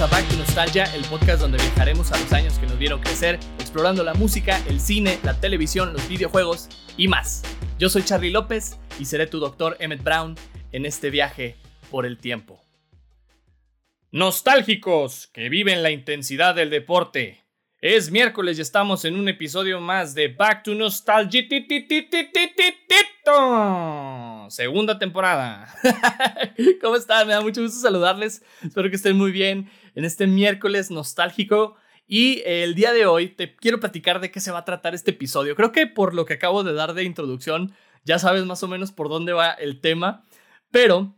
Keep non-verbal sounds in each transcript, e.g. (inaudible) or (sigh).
A Back to Nostalgia, el podcast donde viajaremos a los años que nos vieron crecer, explorando la música, el cine, la televisión, los videojuegos y más. Yo soy Charlie López y seré tu doctor Emmett Brown en este viaje por el tiempo. Nostálgicos que viven la intensidad del deporte. Es miércoles y estamos en un episodio más de Back to Nostalgia. Segunda temporada. (laughs) ¿Cómo están? Me da mucho gusto saludarles. Espero que estén muy bien en este miércoles nostálgico. Y el día de hoy te quiero platicar de qué se va a tratar este episodio. Creo que por lo que acabo de dar de introducción, ya sabes más o menos por dónde va el tema. Pero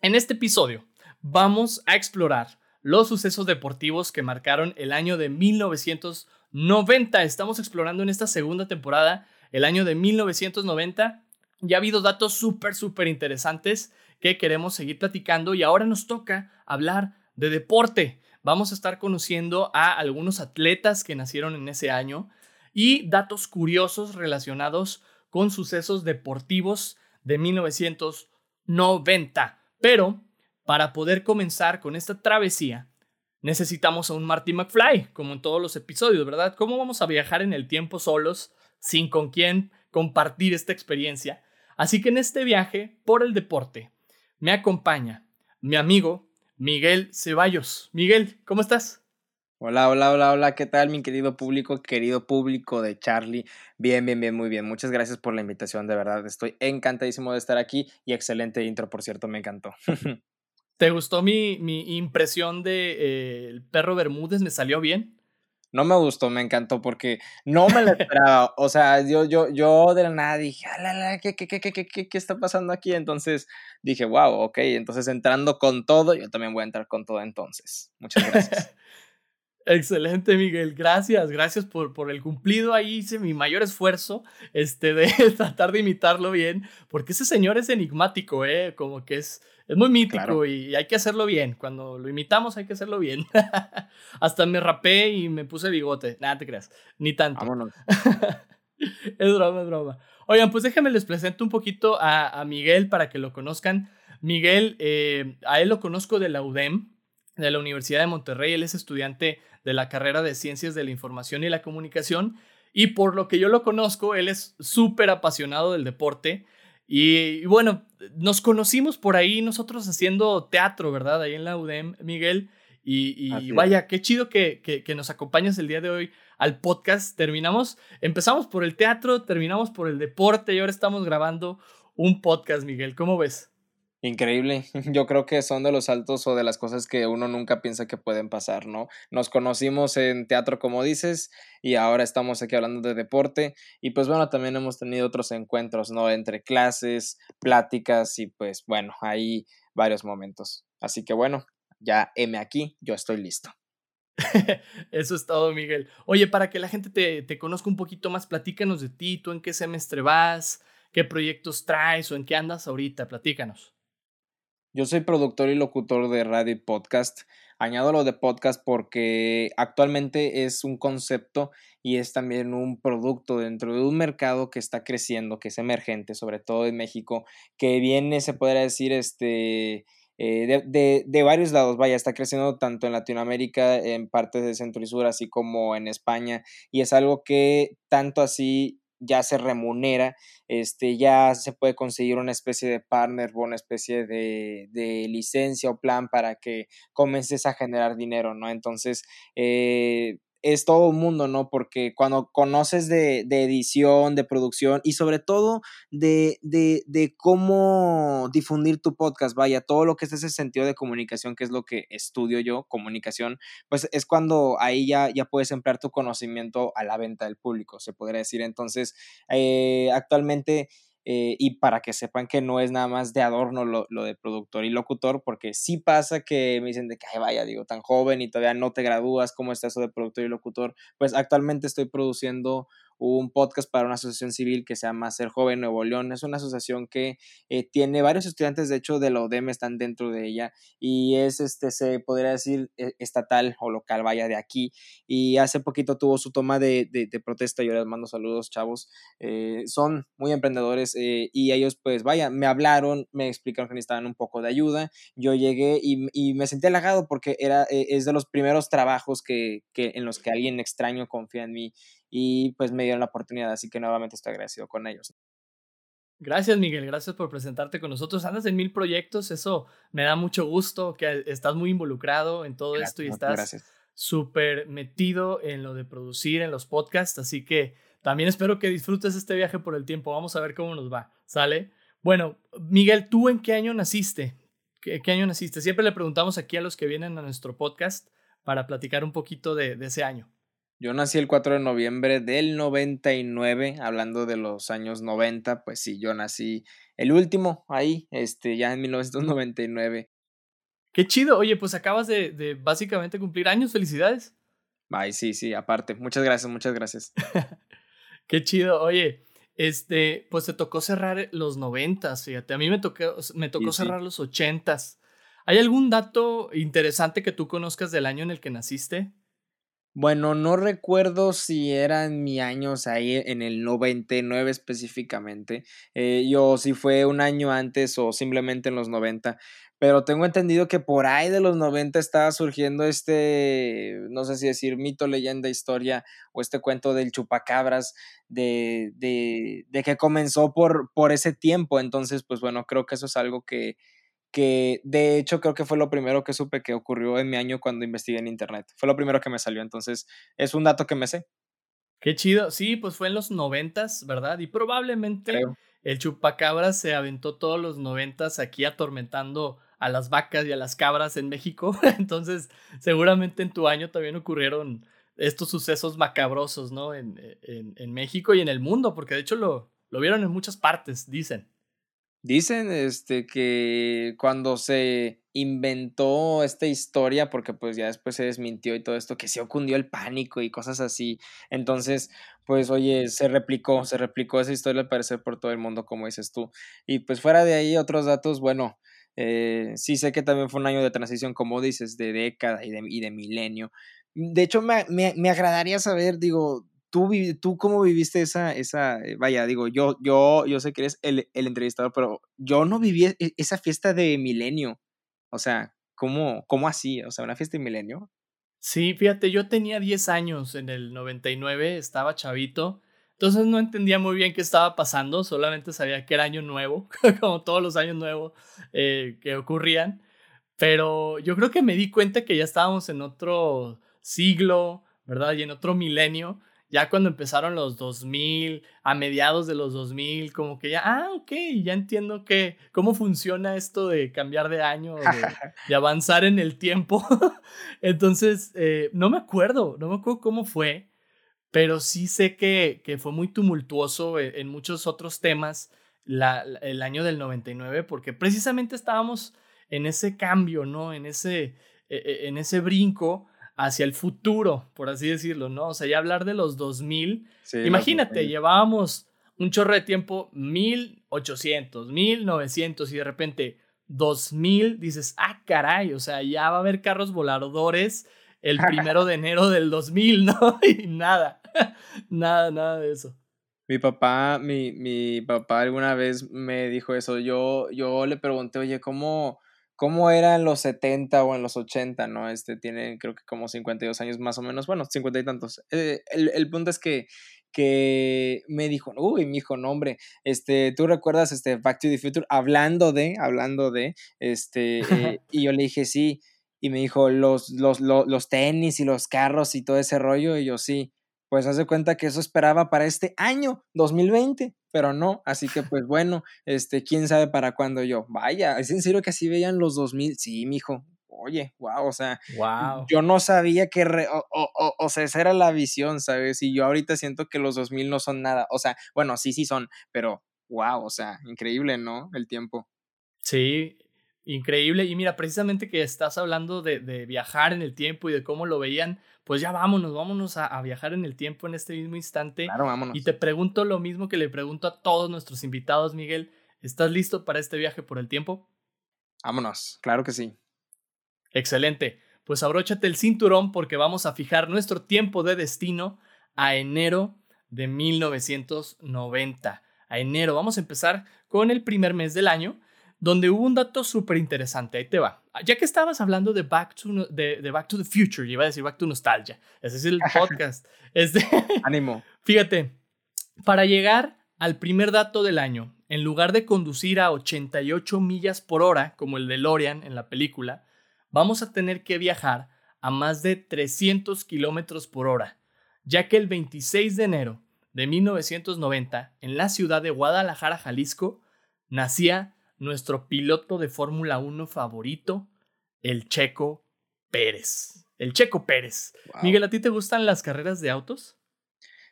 en este episodio vamos a explorar los sucesos deportivos que marcaron el año de 1990. Estamos explorando en esta segunda temporada el año de 1990. Ya ha habido datos súper, súper interesantes que queremos seguir platicando y ahora nos toca hablar de deporte. Vamos a estar conociendo a algunos atletas que nacieron en ese año y datos curiosos relacionados con sucesos deportivos de 1990. Pero para poder comenzar con esta travesía, necesitamos a un Marty McFly, como en todos los episodios, ¿verdad? ¿Cómo vamos a viajar en el tiempo solos, sin con quién compartir esta experiencia? Así que en este viaje por el deporte me acompaña mi amigo Miguel Ceballos. Miguel, ¿cómo estás? Hola, hola, hola, hola, ¿qué tal mi querido público, querido público de Charlie? Bien, bien, bien, muy bien. Muchas gracias por la invitación, de verdad. Estoy encantadísimo de estar aquí y excelente intro, por cierto, me encantó. (laughs) ¿Te gustó mi, mi impresión de eh, el perro Bermúdez? ¿Me salió bien? No me gustó, me encantó porque no me lo esperaba. o sea, yo, yo, yo de la nada dije, ah, ¿qué, qué, qué, qué, qué, qué está pasando aquí? Entonces dije, wow, ok. Entonces entrando con todo, yo también voy a entrar con todo entonces. Muchas gracias. (laughs) Excelente, Miguel. Gracias, gracias por, por, el cumplido. Ahí hice mi mayor esfuerzo este, de (laughs) tratar de imitarlo bien, porque ese señor es enigmático, ¿eh? Como que es, es muy mítico y hay que hacerlo bien. Cuando lo imitamos hay que hacerlo bien. (laughs) Hasta me rapé y me puse bigote. Nada te creas, ni tanto. Vámonos. (laughs) es broma, es broma. Oigan, pues déjenme les presento un poquito a, a Miguel para que lo conozcan. Miguel, eh, a él lo conozco de la UDEM, de la Universidad de Monterrey. Él es estudiante de la carrera de Ciencias de la Información y la Comunicación. Y por lo que yo lo conozco, él es súper apasionado del deporte. Y, bueno, nos conocimos por ahí nosotros haciendo teatro, ¿verdad? Ahí en la UDEM, Miguel. Y, vaya, qué chido que, que, nos acompañes el día de hoy al podcast. Terminamos, empezamos por el teatro, terminamos por el deporte y ahora estamos grabando un podcast, Miguel. ¿Cómo ves? Increíble. (laughs) Yo creo que son de los saltos o de las cosas que uno nunca piensa que pueden pasar, ¿no? Nos conocimos en teatro, como dices, y ahora estamos aquí hablando de deporte. Y pues bueno, también hemos tenido otros encuentros, ¿no? Entre clases, pláticas y pues bueno, ahí varios momentos. Así que bueno, ya M aquí, yo estoy listo. (laughs) Eso es todo, Miguel. Oye, para que la gente te, te conozca un poquito más, platícanos de ti, tú en qué semestre vas, qué proyectos traes o en qué andas ahorita, platícanos. Yo soy productor y locutor de radio y podcast. Añado lo de podcast porque actualmente es un concepto y es también un producto dentro de un mercado que está creciendo, que es emergente, sobre todo en México, que viene, se podría decir, este, eh, de, de, de, varios lados, vaya, está creciendo tanto en Latinoamérica, en partes de Centro y Sur, así como en España, y es algo que tanto así ya se remunera, este, ya se puede conseguir una especie de partner o una especie de, de licencia o plan para que comiences a generar dinero, ¿no? Entonces, eh, es todo un mundo, ¿no? Porque cuando conoces de, de edición, de producción y sobre todo de, de, de, cómo difundir tu podcast, vaya, todo lo que es ese sentido de comunicación, que es lo que estudio yo, comunicación, pues es cuando ahí ya, ya puedes emplear tu conocimiento a la venta del público, se podría decir. Entonces, eh, actualmente eh, y para que sepan que no es nada más de adorno lo, lo, de productor y locutor, porque sí pasa que me dicen de que, Ay, vaya, digo, tan joven y todavía no te gradúas, ¿cómo está eso de productor y locutor? Pues actualmente estoy produciendo un podcast para una asociación civil que se llama Ser Joven Nuevo León. Es una asociación que eh, tiene varios estudiantes, de hecho, de la ODEM están dentro de ella y es, este, se podría decir, e, estatal o local, vaya, de aquí. Y hace poquito tuvo su toma de, de, protesta. Yo les mando saludos, chavos. Eh, son muy emprendedores eh, y ellos, pues, vaya, me hablaron, me explicaron que necesitaban un poco de ayuda. Yo llegué y, y me sentí halagado porque era, es de los primeros trabajos que, que en los que alguien extraño confía en mí y pues me dieron la oportunidad, así que nuevamente estoy agradecido con ellos. Gracias Miguel, gracias por presentarte con nosotros. Andas en mil proyectos, eso me da mucho gusto, que estás muy involucrado en todo esto y estás súper metido en lo de producir, en los podcasts, así que también espero que disfrutes este viaje por el tiempo. Vamos a ver cómo nos va, ¿sale? Bueno, Miguel, ¿tú en qué año naciste? ¿Qué, año naciste? Siempre le preguntamos aquí a los que vienen a nuestro podcast para platicar un poquito de ese año. Yo nací el 4 de noviembre del 99, hablando de los años 90, pues sí, yo nací el último ahí, este, ya en 1999. Qué chido, oye, pues acabas de, de básicamente cumplir años, felicidades. Ay, sí, sí, aparte, muchas gracias, muchas gracias. (laughs) Qué chido, oye, este, pues te tocó cerrar los 90, fíjate, a mí me tocó, me tocó cerrar los 80. ¿Hay algún dato interesante que tú conozcas del año en el que naciste? Bueno, no recuerdo si eran mi años ahí en el 99 específicamente, eh, yo si fue un año antes o simplemente en los 90, pero tengo entendido que por ahí de los 90 estaba surgiendo este, no sé si decir mito, leyenda, historia o este cuento del chupacabras de, de, de que comenzó por, por ese tiempo, entonces pues bueno, creo que eso es algo que que de hecho creo que fue lo primero que supe que ocurrió en mi año cuando investigué en internet. Fue lo primero que me salió, entonces es un dato que me sé. Qué chido. Sí, pues fue en los noventas, ¿verdad? Y probablemente el chupacabras se aventó todos los noventas aquí atormentando a las vacas y a las cabras en México. (laughs) Entonces, seguramente en tu año también ocurrieron estos sucesos macabrosos, ¿no? En, en, en México y en el mundo, porque de hecho lo, lo vieron en muchas partes, dicen. Dicen este, que cuando se inventó esta historia, porque pues ya después se desmintió y todo esto, que se ocundió el pánico y cosas así. Entonces, pues oye, se replicó, se replicó esa historia al parecer por todo el mundo, como dices tú. Y pues fuera de ahí, otros datos, bueno, eh, sí sé que también fue un año de transición, como dices, de década y de, y de milenio. De hecho, me, me, me agradaría saber, digo, ¿Tú, ¿Tú cómo viviste esa, esa, eh, vaya, digo, yo, yo, yo sé que eres el, el entrevistador, pero yo no viví e, esa fiesta de milenio. O sea, ¿cómo, ¿cómo así? O sea, una fiesta de milenio. Sí, fíjate, yo tenía 10 años en el 99, estaba chavito, entonces no entendía muy bien qué estaba pasando, solamente sabía que era año nuevo, (laughs) como todos los años nuevos eh, que ocurrían, pero yo creo que me di cuenta que ya estábamos en otro siglo, ¿verdad? Y en otro milenio, ya cuando empezaron los 2000, a mediados de los 2000, como que ya, ah, ok, ya entiendo que, cómo funciona esto de cambiar de año, (laughs) de, avanzar en el tiempo. (laughs) Entonces, eh, no me acuerdo, no me acuerdo cómo fue, pero sí sé que, que fue muy tumultuoso en, en muchos otros temas la, el año del 99, porque precisamente estábamos en ese cambio, ¿no? En ese, e, e, en ese brinco hacia el futuro, por así decirlo, ¿no? O sea, ya hablar de los 2000, imagínate, llevábamos un chorro de tiempo, 1800, 1900 y de repente 2000, dices, ah, caray, o sea, ya va a haber carros voladores el (laughs) primero de enero del 2000, ¿no? (laughs) Y nada, (laughs) nada, nada de eso. Mi papá, mi, mi papá alguna vez me dijo eso, yo, yo le pregunté, oye, ¿cómo cómo era en los 70 o en los 80, ¿no? Este tiene creo que como 52 años más o menos, bueno, 50 y tantos. Eh, el, el, punto es que, que me dijo, uy, mi hijo, no, hombre, este, ¿tú recuerdas este Back to the Future? Hablando de, hablando de, este, eh, (laughs) y yo le dije, sí, y me dijo, los, los, los, los tenis y los carros y todo ese rollo, y yo sí pues hace cuenta que eso esperaba para este año 2020, pero no, así que pues bueno, este, quién sabe para cuándo yo. Vaya, es en serio que así veían los 2000. Sí, mijo. Oye, wow, o sea, wow. yo no sabía que, o, o, o, sea, esa era la visión, ¿sabes? Y yo ahorita siento que los 2000 no son nada, o sea, bueno, sí, sí son, pero wow, o sea, increíble, ¿no? El tiempo. Sí, Increíble. Y mira, precisamente que estás hablando de, viajar en el tiempo y de cómo lo veían, pues ya vámonos, vámonos a, viajar en el tiempo en este mismo instante. Claro, vámonos. Y te pregunto lo mismo que le pregunto a todos nuestros invitados, Miguel. ¿Estás listo para este viaje por el tiempo? Vámonos, claro que sí. Excelente. Pues abróchate el cinturón porque vamos a fijar nuestro tiempo de destino a enero de 1990. A enero. Vamos a empezar con el primer mes del año donde hubo un dato súper interesante. Ahí te va. Ya que estabas hablando de Back to, de, Back to the Future, iba a decir Back to Nostalgia. Ese es el podcast. (laughs) Este, Ánimo. (laughs) Fíjate, para llegar al primer dato del año, en lugar de conducir a 88 millas por hora, como el de Lorian en la película, vamos a tener que viajar a más de 300 kilómetros por hora, ya que el 26 de enero de 1990, en la ciudad de Guadalajara, Jalisco, nacía nuestro piloto de Fórmula 1 favorito, el Checo Pérez. El Checo Pérez. Miguel, ¿a ti te gustan las carreras de autos?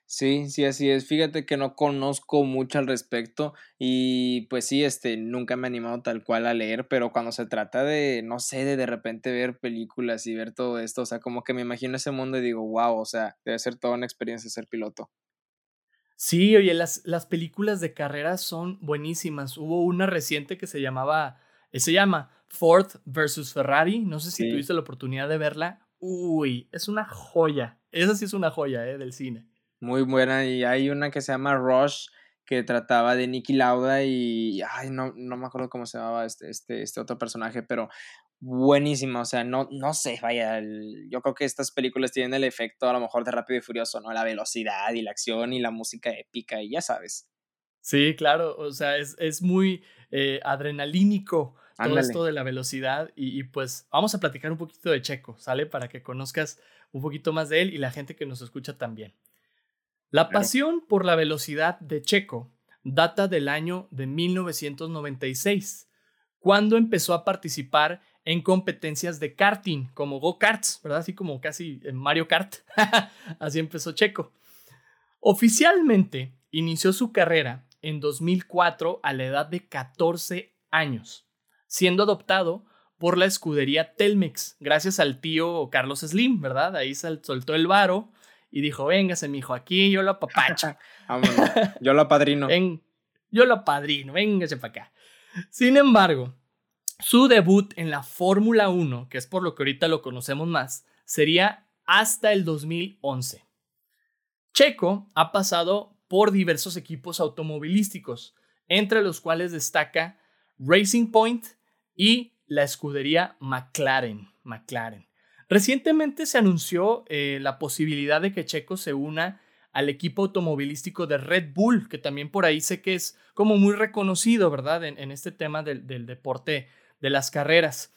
Sí, sí, así es. Fíjate que no conozco mucho al respecto y pues sí, este, nunca me he animado tal cual a leer, pero cuando se trata de, no sé, de de repente ver películas y ver todo esto, o sea, como que me imagino ese mundo y digo, wow, o sea, debe ser toda una experiencia ser piloto. Sí, oye, las, las películas de carreras son buenísimas. Hubo una reciente que se llamaba, eh, se llama Ford versus Ferrari. No sé si tuviste la oportunidad de verla. Uy, es una joya. Esa sí es una joya, ¿eh? Del cine. Muy buena. Y hay una que se llama Rush, que trataba de Nicky Lauda y, ay, no, no me acuerdo cómo se llamaba este, este, este otro personaje, pero buenísima, o sea, no, no sé, vaya, yo creo que estas películas tienen el efecto a lo mejor de Rápido y Furioso, ¿no? La velocidad y la acción y la música épica y ya sabes. Sí, claro, o sea, es, es muy eh, adrenalínico todo esto de la velocidad y, pues vamos a platicar un poquito de Checo, ¿sale? Para que conozcas un poquito más de él y la gente que nos escucha también. La pasión por la velocidad de Checo data del año de 1996, cuando empezó a participar en competencias de karting, como go-karts, ¿verdad? Así como casi en Mario Kart. (laughs) Así empezó Checo. Oficialmente inició su carrera en 2004 a la edad de 14 años, siendo adoptado por la escudería Telmex, gracias al tío Carlos Slim, ¿verdad? Ahí soltó el varo y dijo, véngase, mijo, aquí yo lo apapacho. (laughs) yo lo apadrino. yo lo apadrino, véngase para acá. Sin embargo, su debut en la Fórmula 1, que es por lo que ahorita lo conocemos más, sería hasta el 2011. Checo ha pasado por diversos equipos automovilísticos, entre los cuales destaca Racing Point y la escudería McLaren. McLaren. Recientemente se anunció eh, la posibilidad de que Checo se una al equipo automovilístico de Red Bull, que también por ahí sé que es como muy reconocido, ¿verdad? En, este tema del, del deporte de las carreras.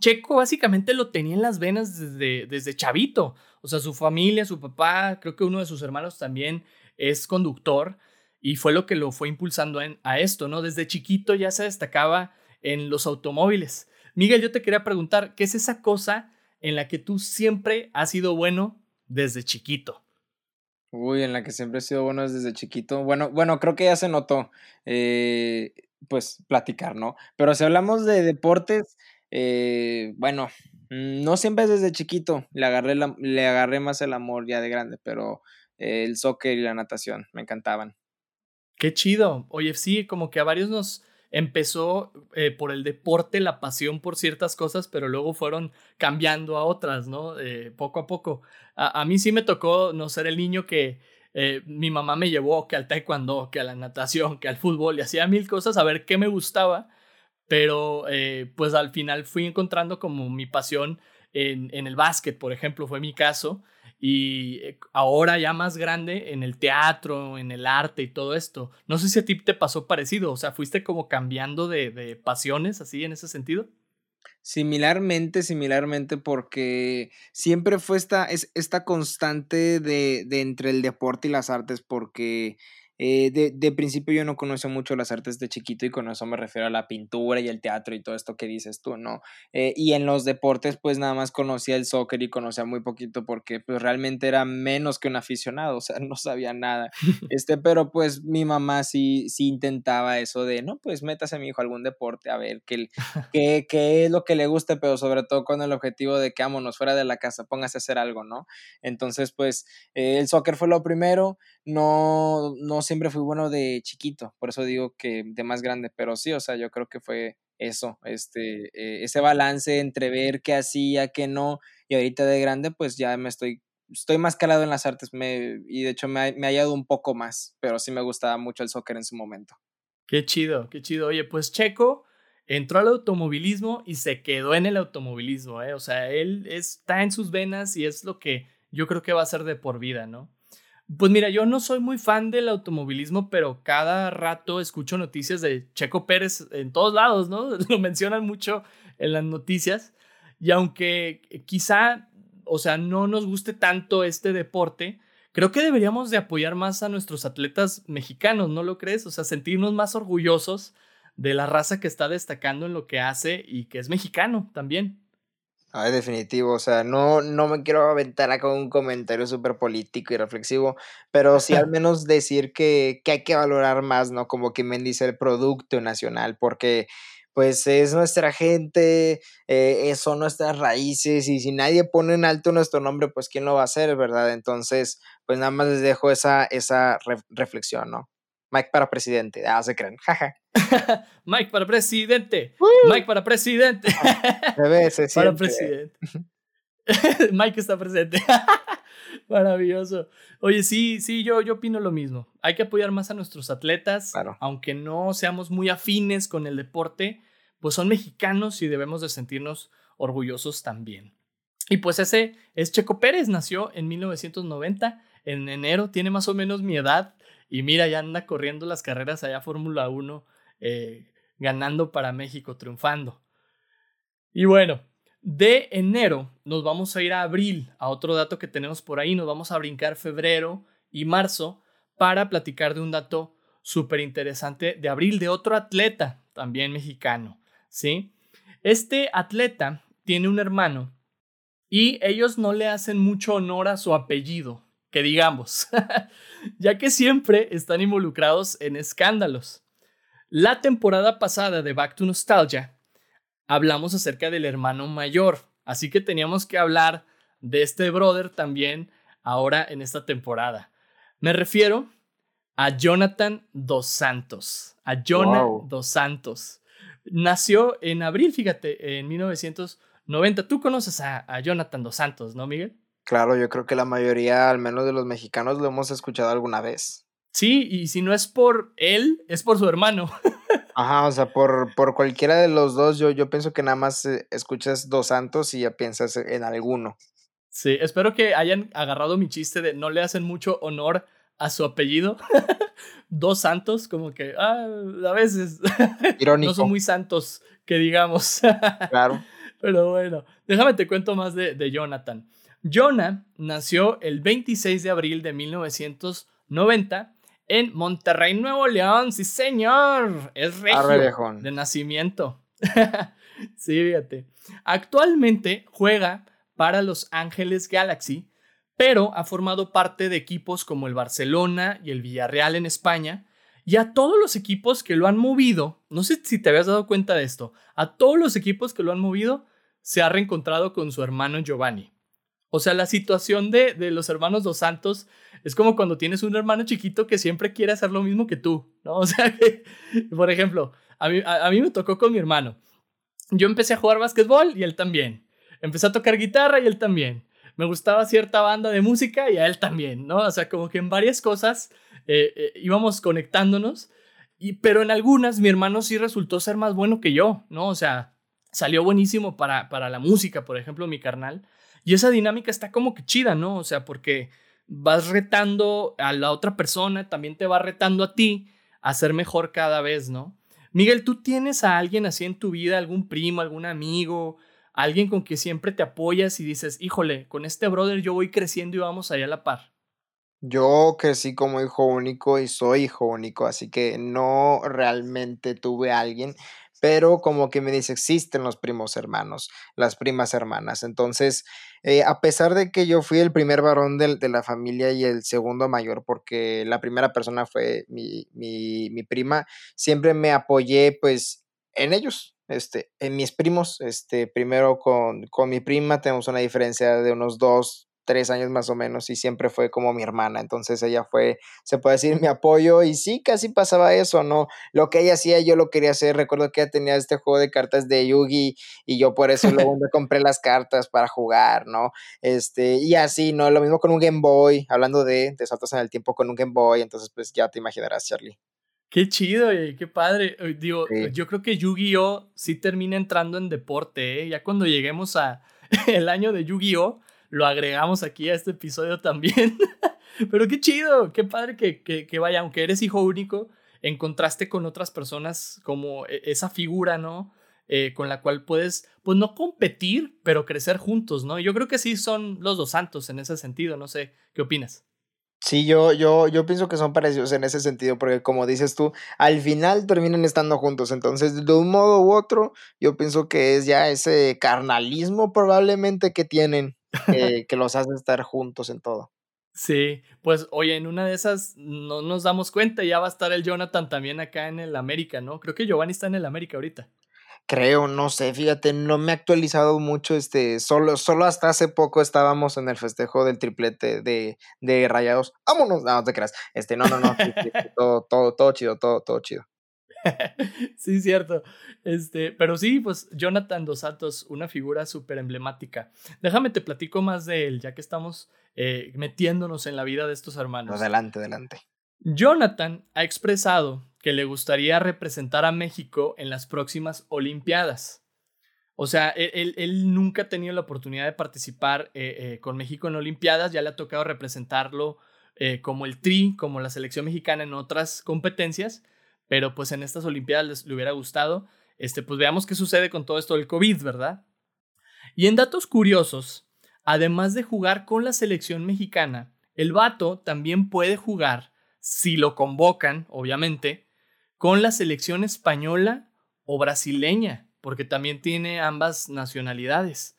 Checo básicamente lo tenía en las venas desde, desde chavito. O sea, su familia, su papá, creo que uno de sus hermanos también es conductor y fue lo que lo fue impulsando a esto, ¿no? Desde chiquito ya se destacaba en los automóviles. Miguel, yo te quería preguntar, ¿qué es esa cosa en la que tú siempre has sido bueno desde chiquito? Uy, en la que siempre he sido bueno desde chiquito. Bueno, bueno, creo que ya se notó. Eh, pues, platicar, ¿no? Pero si hablamos de deportes, eh, bueno, mm, no siempre desde chiquito, le agarré, le agarré más el amor ya de grande, pero el soccer y la natación me encantaban. Qué chido. Oye, sí, como que a varios nos empezó eh, por el deporte la pasión por ciertas cosas, pero luego fueron cambiando a otras, ¿no? Eh, poco a poco. A, a, mí sí me tocó no ser el niño que eh, mi mamá me llevó que al taekwondo, que a la natación, que al fútbol y hacía mil cosas a ver qué me gustaba, pero eh, pues al final fui encontrando como mi pasión en, el básquet, por ejemplo, fue mi caso, y eh, ahora ya más grande en el teatro, en el arte y todo esto. No sé si a ti te pasó parecido, o sea, fuiste como cambiando de pasiones así en ese sentido. Similarmente, similarmente, porque siempre fue esta, es, esta constante de, de entre el deporte y las artes, porque eh, de, de, principio yo no conocía mucho las artes de chiquito y con eso me refiero a la pintura y el teatro y todo esto que dices tú, ¿no? Eh, y en los deportes pues nada más conocía el soccer y conocía muy poquito porque pues realmente era menos que un aficionado, (laughs) o sea, no sabía nada. (laughs) Este, pero pues mi mamá sí, sí intentaba eso de, no, pues métase a mi hijo a algún deporte a ver qué, (laughs) qué, qué es lo que le guste, pero sobre todo con el objetivo de que vámonos fuera de la casa, póngase a hacer algo, ¿no? Entonces pues eh, el soccer fue lo primero, no, no siempre fui bueno de chiquito, por eso digo que de más grande, pero sí, o sea, yo creo que fue eso, este, eh, ese balance entre ver qué hacía, qué no, y ahorita de grande, pues ya me estoy, estoy más calado en las artes, me, y de hecho me ha, me ha ayudado un poco más, pero sí me gustaba mucho el soccer en su momento. Qué chido, qué chido. Oye, pues Checo entró al automovilismo y se quedó en el automovilismo, ¿eh? O sea, él está en sus venas y es lo que yo creo que va a ser de por vida, ¿no? Pues mira, yo no soy muy fan del automovilismo, pero cada rato escucho noticias de Checo Pérez en todos lados, ¿no? (laughs) Lo mencionan mucho en las noticias. Y aunque quizá, o sea, no nos guste tanto este deporte, creo que deberíamos de apoyar más a nuestros atletas mexicanos, ¿no lo crees? O sea, sentirnos más orgullosos de la raza que está destacando en lo que hace y que es mexicano también. Ah, definitivo, o sea, no, no me quiero aventar acá un comentario súper político y reflexivo, pero sí al (laughs) menos decir que, que hay que valorar más, ¿no? Como que me dice el producto nacional, porque pues es nuestra gente, eh, son nuestras raíces y si nadie pone en alto nuestro nombre, pues quién lo va a hacer, ¿verdad? Entonces, pues nada más les dejo esa, esa reflexión, ¿no? Mike para presidente. Ah, se creen. (laughs) Mike para presidente. Mike para presidente. (laughs) para presidente. (laughs) Mike está presente. Maravilloso. Oye, sí, sí, yo, yo opino lo mismo. Hay que apoyar más a nuestros atletas, aunque no seamos muy afines con el deporte, pues son mexicanos y debemos de sentirnos orgullosos también. Y pues ese es Checo Pérez, nació en 1990, en enero, tiene más o menos mi edad, y mira, ya anda corriendo las carreras allá Fórmula 1, eh, ganando para México, triunfando. Y bueno, de enero nos vamos a ir a abril, a otro dato que tenemos por ahí, nos vamos a brincar febrero y marzo para platicar de un dato súper interesante de abril de otro atleta, también mexicano, ¿sí? Este atleta tiene un hermano y ellos no le hacen mucho honor a su apellido, que digamos, (laughs) ya que siempre están involucrados en escándalos. La temporada pasada de Back to Nostalgia hablamos acerca del hermano mayor, así que teníamos que hablar de este brother también ahora en esta temporada. Me refiero a Jonathan Dos Santos, a Jonah Dos Santos. Nació en abril, fíjate, en 1990. Tú conoces a, a Jonathan Dos Santos, ¿no, Miguel? Claro, yo creo que la mayoría, al menos de los mexicanos, lo hemos escuchado alguna vez. Sí, y si no es por él, es por su hermano. (laughs) Ajá, o sea, por, por cualquiera de los dos, yo, yo pienso que nada más eh, escuchas Dos Santos y ya piensas en alguno. Sí, espero que hayan agarrado mi chiste de no le hacen mucho honor a su apellido. (laughs) dos santos, como que ah, a veces Irónico. (laughs) no son muy santos, que digamos. claro. Pero bueno, déjame te cuento más de, de Jonathan. Jonah nació el 26 de abril de 1990 en Monterrey, Nuevo León. Sí, señor. Es regio de nacimiento. (laughs) sí, fíjate. Actualmente juega para Los Ángeles Galaxy, pero ha formado parte de equipos como el Barcelona y el Villarreal en España. Y a todos los equipos que lo han movido, no sé si te habías dado cuenta de esto, a todos los equipos que lo han movido, se ha reencontrado con su hermano Giovanni. O sea, la situación de, de, los hermanos dos santos es como cuando tienes un hermano chiquito que siempre quiere hacer lo mismo que tú, ¿no? (laughs) O sea, que, por ejemplo, a mí, a, mí me tocó con mi hermano. Yo empecé a jugar básquetbol y él también. Empecé a tocar guitarra y él también. Me gustaba cierta banda de música y a él también, ¿no? O sea, como que en varias cosas eh, eh, íbamos conectándonos, y, pero en algunas mi hermano sí resultó ser más bueno que yo, ¿no? O sea, salió buenísimo para, para la música, por ejemplo, mi carnal y esa dinámica está como que chida, ¿no? O sea, porque vas retando a la otra persona, también te va retando a ti a ser mejor cada vez, ¿no? Miguel, ¿tú tienes a alguien así en tu vida, algún primo, algún amigo, alguien con que siempre te apoyas y dices, híjole, con este brother yo voy creciendo y vamos allá a la par? Yo crecí como hijo único y soy hijo único, así que no realmente tuve a alguien, pero como que me dice, existen los primos hermanos, las primas hermanas. Entonces, eh, a pesar de que yo fui el primer varón de, de, la familia y el segundo mayor, porque la primera persona fue mi, mi, mi prima, siempre me apoyé pues en ellos, este, en mis primos, este, primero con, con mi prima tenemos una diferencia de unos dos, tres años más o menos y siempre fue como mi hermana, entonces ella fue, se puede decir, mi apoyo y sí, casi pasaba eso, ¿no? Lo que ella hacía yo lo quería hacer, recuerdo que ella tenía este juego de cartas de Yugi y yo por eso luego me compré las cartas para jugar, ¿no? Este, y así, ¿no? Lo mismo con un Game Boy, hablando de, de saltos en el tiempo con un Game Boy, entonces pues ya te imaginarás, Charlie. Qué chido, qué padre. Digo, sí. yo creo que Yu-Gi-Oh sí termina entrando en deporte, ¿eh? Ya cuando lleguemos a (laughs) el año de Yu-Gi-Oh, lo agregamos aquí a este episodio también. (laughs) Pero qué chido, qué padre que, que, vaya, aunque eres hijo único, encontraste con otras personas como e, esa figura, ¿no? Eh, con la cual puedes, pues no competir, pero crecer juntos, ¿no? Yo creo que sí son los dos santos en ese sentido, no sé, ¿qué opinas? Sí, yo, yo, yo pienso que son parecidos en ese sentido, porque como dices tú, al final terminan estando juntos. Entonces, de un modo u otro, yo pienso que es ya ese carnalismo probablemente que tienen, que los hace estar juntos en todo. Sí, pues oye, en una de esas no nos damos cuenta, ya va a estar el Jonathan también acá en el América, ¿no? Creo que Giovanni está en el América ahorita. Creo, no sé, fíjate, no me he actualizado mucho, este, solo, solo hasta hace poco estábamos en el festejo del triplete de, de rayados. Vámonos, no, no te creas, este, no, no, no, todo, todo, todo chido, todo, todo chido. (laughs) sí, cierto. Este, pero sí, pues Jonathan Dos Santos, una figura súper emblemática. Déjame te platico más de él, ya que estamos eh, metiéndonos en la vida de estos hermanos. Adelante, adelante. Jonathan ha expresado que le gustaría representar a México en las próximas Olimpiadas. O sea, él, él nunca ha tenido la oportunidad de participar eh, eh, con México en Olimpiadas, ya le ha tocado representarlo eh, como el Tri, como la selección mexicana en otras competencias, pero pues en estas Olimpiadas les, le hubiera gustado. Este, pues veamos qué sucede con todo esto del COVID, ¿verdad? Y en datos curiosos, además de jugar con la selección mexicana, el vato también puede jugar, si lo convocan, obviamente, con la selección española o brasileña, porque también tiene ambas nacionalidades.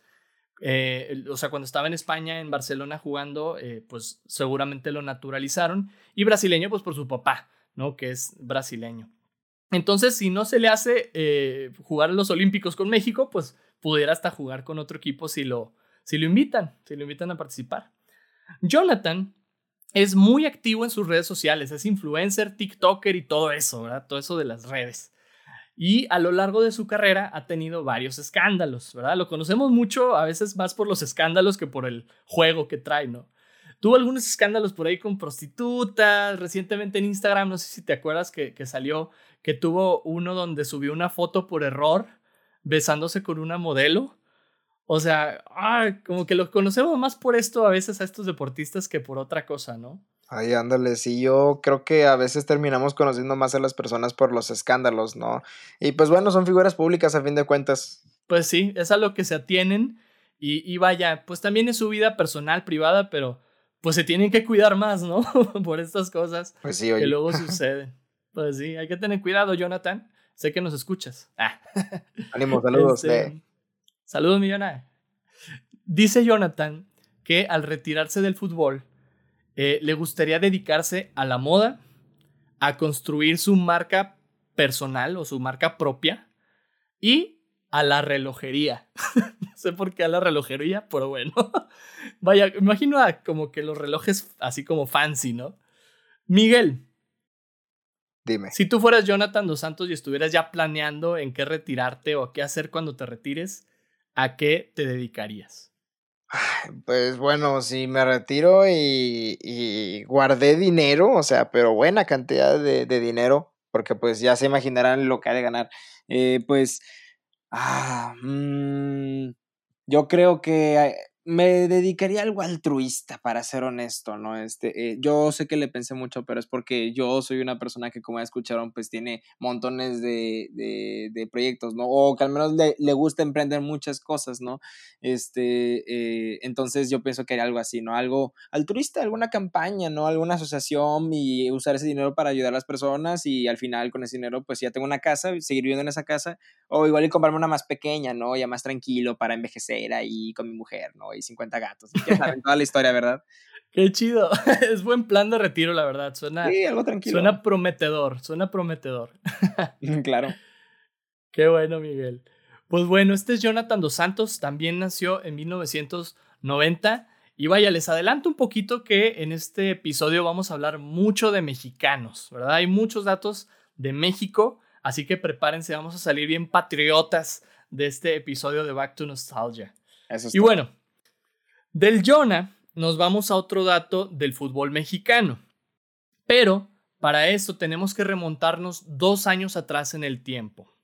Eh, o sea, cuando estaba en España, en Barcelona jugando, eh, pues seguramente lo naturalizaron. Y brasileño, pues por su papá, ¿no? Que es brasileño. Entonces, si no se le hace eh, jugar los Olímpicos con México, pues pudiera hasta jugar con otro equipo si lo, si lo invitan, si lo invitan a participar. Jonathan es muy activo en sus redes sociales, es influencer, TikToker y todo eso, ¿verdad? Todo eso de las redes. Y a lo largo de su carrera ha tenido varios escándalos, ¿verdad? Lo conocemos mucho, a veces más por los escándalos que por el juego que trae, ¿no? Tuvo algunos escándalos por ahí con prostitutas, recientemente en Instagram, no sé si te acuerdas que, que salió, que tuvo uno donde subió una foto por error besándose con una modelo. O sea, ay, como que los conocemos más por esto a veces a estos deportistas que por otra cosa, ¿no? Ay, ándale, sí, yo creo que a veces terminamos conociendo más a las personas por los escándalos, ¿no? Y pues bueno, son figuras públicas a fin de cuentas. Pues sí, es a lo que se atienen y, y vaya, pues también es su vida personal, privada, pero pues se tienen que cuidar más, ¿no? (laughs) por estas cosas pues sí, oye. que luego suceden. Pues sí, hay que tener cuidado, Jonathan. Sé que nos escuchas. Ah. Ánimo, saludos. (laughs) Este, eh. Saludos, millona. Dice Jonathan que al retirarse del fútbol eh, le gustaría dedicarse a la moda, a construir su marca personal o su marca propia y a la relojería. (laughs) no sé por qué a la relojería, pero bueno. (laughs) Vaya, imagino a como que los relojes así como fancy, ¿no? Miguel. Dime. Si tú fueras Jonathan Dos Santos y estuvieras ya planeando en qué retirarte o qué hacer cuando te retires, ¿a qué te dedicarías? Pues bueno, si me retiro y, y guardé dinero, o sea, pero buena cantidad de, de, dinero, porque pues ya se imaginarán lo que ha de ganar. Eh, pues, ah, mmm, yo creo que me dedicaría a algo altruista, para ser honesto, ¿no? Este, eh, yo sé que le pensé mucho, pero es porque yo soy una persona que, como ya escucharon, pues tiene montones de, de, proyectos, ¿no? O que al menos le, le, gusta emprender muchas cosas, ¿no? Este, eh, entonces yo pienso que haría algo así, ¿no? Algo altruista, alguna campaña, ¿no? Alguna asociación y usar ese dinero para ayudar a las personas y al final con ese dinero, pues ya tengo una casa, seguir viviendo en esa casa, o igual y comprarme una más pequeña, ¿no? Ya más tranquilo para envejecer ahí con mi mujer, ¿no? Y 50 gatos. Ya saben toda la historia, ¿verdad? (laughs) Qué chido. (laughs) Es buen plan de retiro, la verdad. Suena, sí, algo tranquilo. Suena prometedor, suena prometedor. (laughs) claro. Qué bueno, Miguel. Pues bueno, este es Jonathan Dos Santos, también nació en 1990. Y vaya, les adelanto un poquito que en este episodio vamos a hablar mucho de mexicanos, ¿verdad? Hay muchos datos de México, así que prepárense, vamos a salir bien patriotas de este episodio de Back to Nostalgia. Eso y bueno, del Jonah nos vamos a otro dato del fútbol mexicano. Pero para eso tenemos que remontarnos dos años atrás en el tiempo.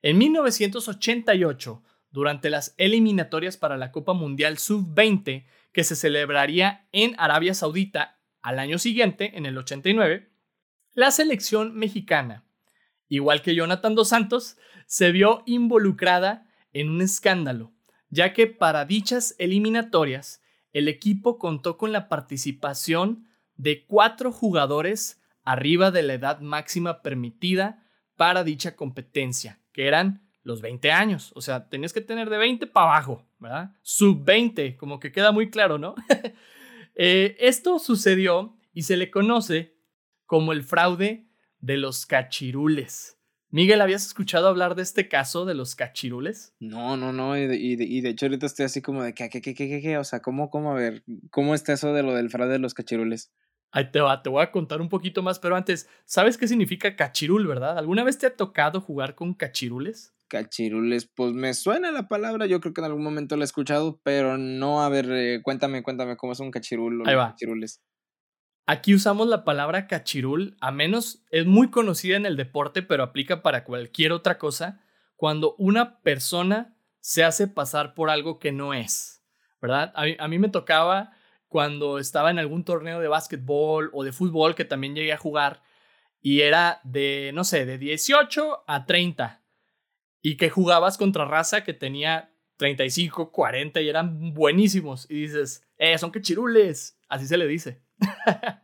En 1988, durante las eliminatorias para la Copa Mundial Sub-20, que se celebraría en Arabia Saudita al año siguiente, en el 89, la selección mexicana, igual que Jonathan Dos Santos, se vio involucrada en un escándalo ya que para dichas eliminatorias el equipo contó con la participación de cuatro jugadores arriba de la edad máxima permitida para dicha competencia, que eran los 20 años. O sea, tenías que tener de 20 para abajo, ¿verdad? Sub 20, como que queda muy claro, ¿no? (laughs) Eh, esto sucedió y se le conoce como el fraude de los cachirules. Miguel, ¿habías escuchado hablar de este caso de los cachirules? No, no, no, y de, y de, hecho ahorita estoy así como de, ¿qué, qué, qué, qué, qué? O sea, ¿cómo, cómo, a ver, cómo está eso de lo del fraude de los cachirules? Ahí te va, te voy a contar un poquito más, pero antes, ¿sabes qué significa cachirul, verdad? ¿Alguna vez te ha tocado jugar con cachirules? Cachirules, pues me suena la palabra, yo creo que en algún momento la he escuchado, pero no, a ver, eh, cuéntame, cuéntame cómo es un cachirul o Ahí va. cachirules. Aquí usamos la palabra cachirul, a menos es muy conocida en el deporte, pero aplica para cualquier otra cosa, cuando una persona se hace pasar por algo que no es, ¿verdad? A mí, me tocaba cuando estaba en algún torneo de básquetbol o de fútbol que también llegué a jugar y era de, no sé, de 18 a 30 y que jugabas contra raza que tenía 35, 40 y eran buenísimos y dices, eh, son cachirules, así se le dice. (laughs)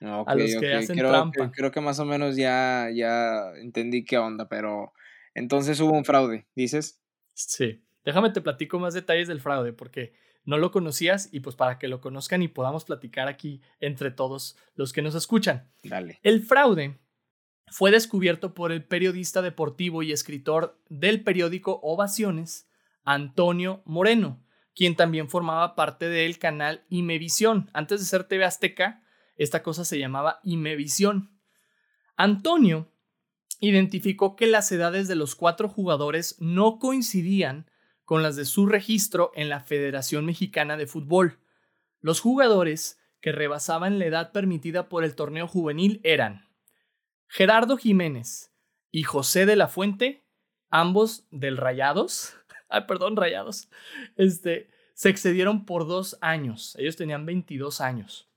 a los que hacen creo, trampa. creo que más o menos ya, ya entendí qué onda, pero entonces hubo un fraude, ¿dices? Sí. Déjame te platico más detalles del fraude, porque no lo conocías y pues para que lo conozcan y podamos platicar aquí entre todos los que nos escuchan. Dale. El fraude fue descubierto por el periodista deportivo y escritor del periódico Ovaciones, Antonio Moreno, quien también formaba parte del canal Imevisión. Antes de ser TV Azteca, esta cosa se llamaba Imevisión. Antonio identificó que las edades de los cuatro jugadores no coincidían con las de su registro en la Federación Mexicana de Fútbol. Los jugadores que rebasaban la edad permitida por el torneo juvenil eran Gerardo Jiménez y José de la Fuente, ambos del Rayados, ay, perdón, rayados, este, se excedieron por dos años. Ellos tenían 22 años.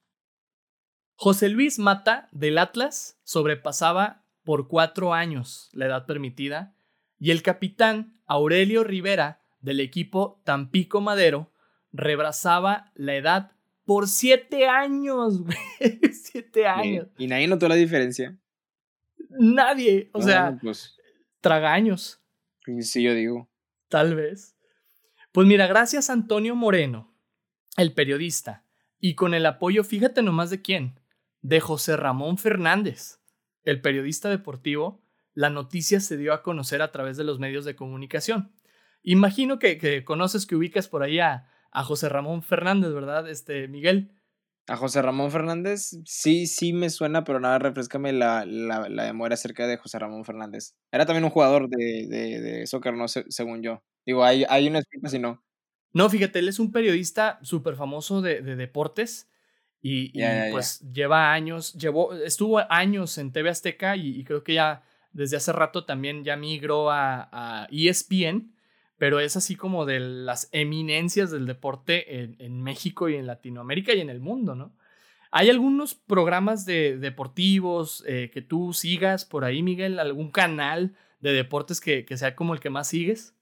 José Luis Mata del Atlas sobrepasaba por cuatro años la edad permitida y el capitán Aurelio Rivera del equipo Tampico Madero rebasaba la edad por siete años, (laughs) siete años. ¿Y nadie notó la diferencia? Nadie, o sea, pues, tragaños. Sí, yo digo. Tal vez. Pues mira, gracias a Antonio Moreno, el periodista, y con el apoyo, fíjate nomás de quién, de José Ramón Fernández, el periodista deportivo, la noticia se dio a conocer a través de los medios de comunicación. Imagino que, conoces, que ubicas por ahí a, José Ramón Fernández, ¿verdad, este, Miguel? A José Ramón Fernández, sí, sí me suena, pero nada, refrescame la, la, la memoria acerca de José Ramón Fernández. Era también un jugador de, de, de soccer, no según yo. Digo, hay, hay una explicación si no. No, fíjate, él es un periodista súper famoso de, de, deportes y, pues lleva años, llevó, estuvo años en TV Azteca y, creo que ya desde hace rato también ya migró a, a ESPN, pero es así como de las eminencias del deporte en, México y en Latinoamérica y en el mundo, ¿no? ¿Hay algunos programas de deportivos eh, que tú sigas por ahí, Miguel? ¿Algún canal de deportes que, que sea como el que más sigues?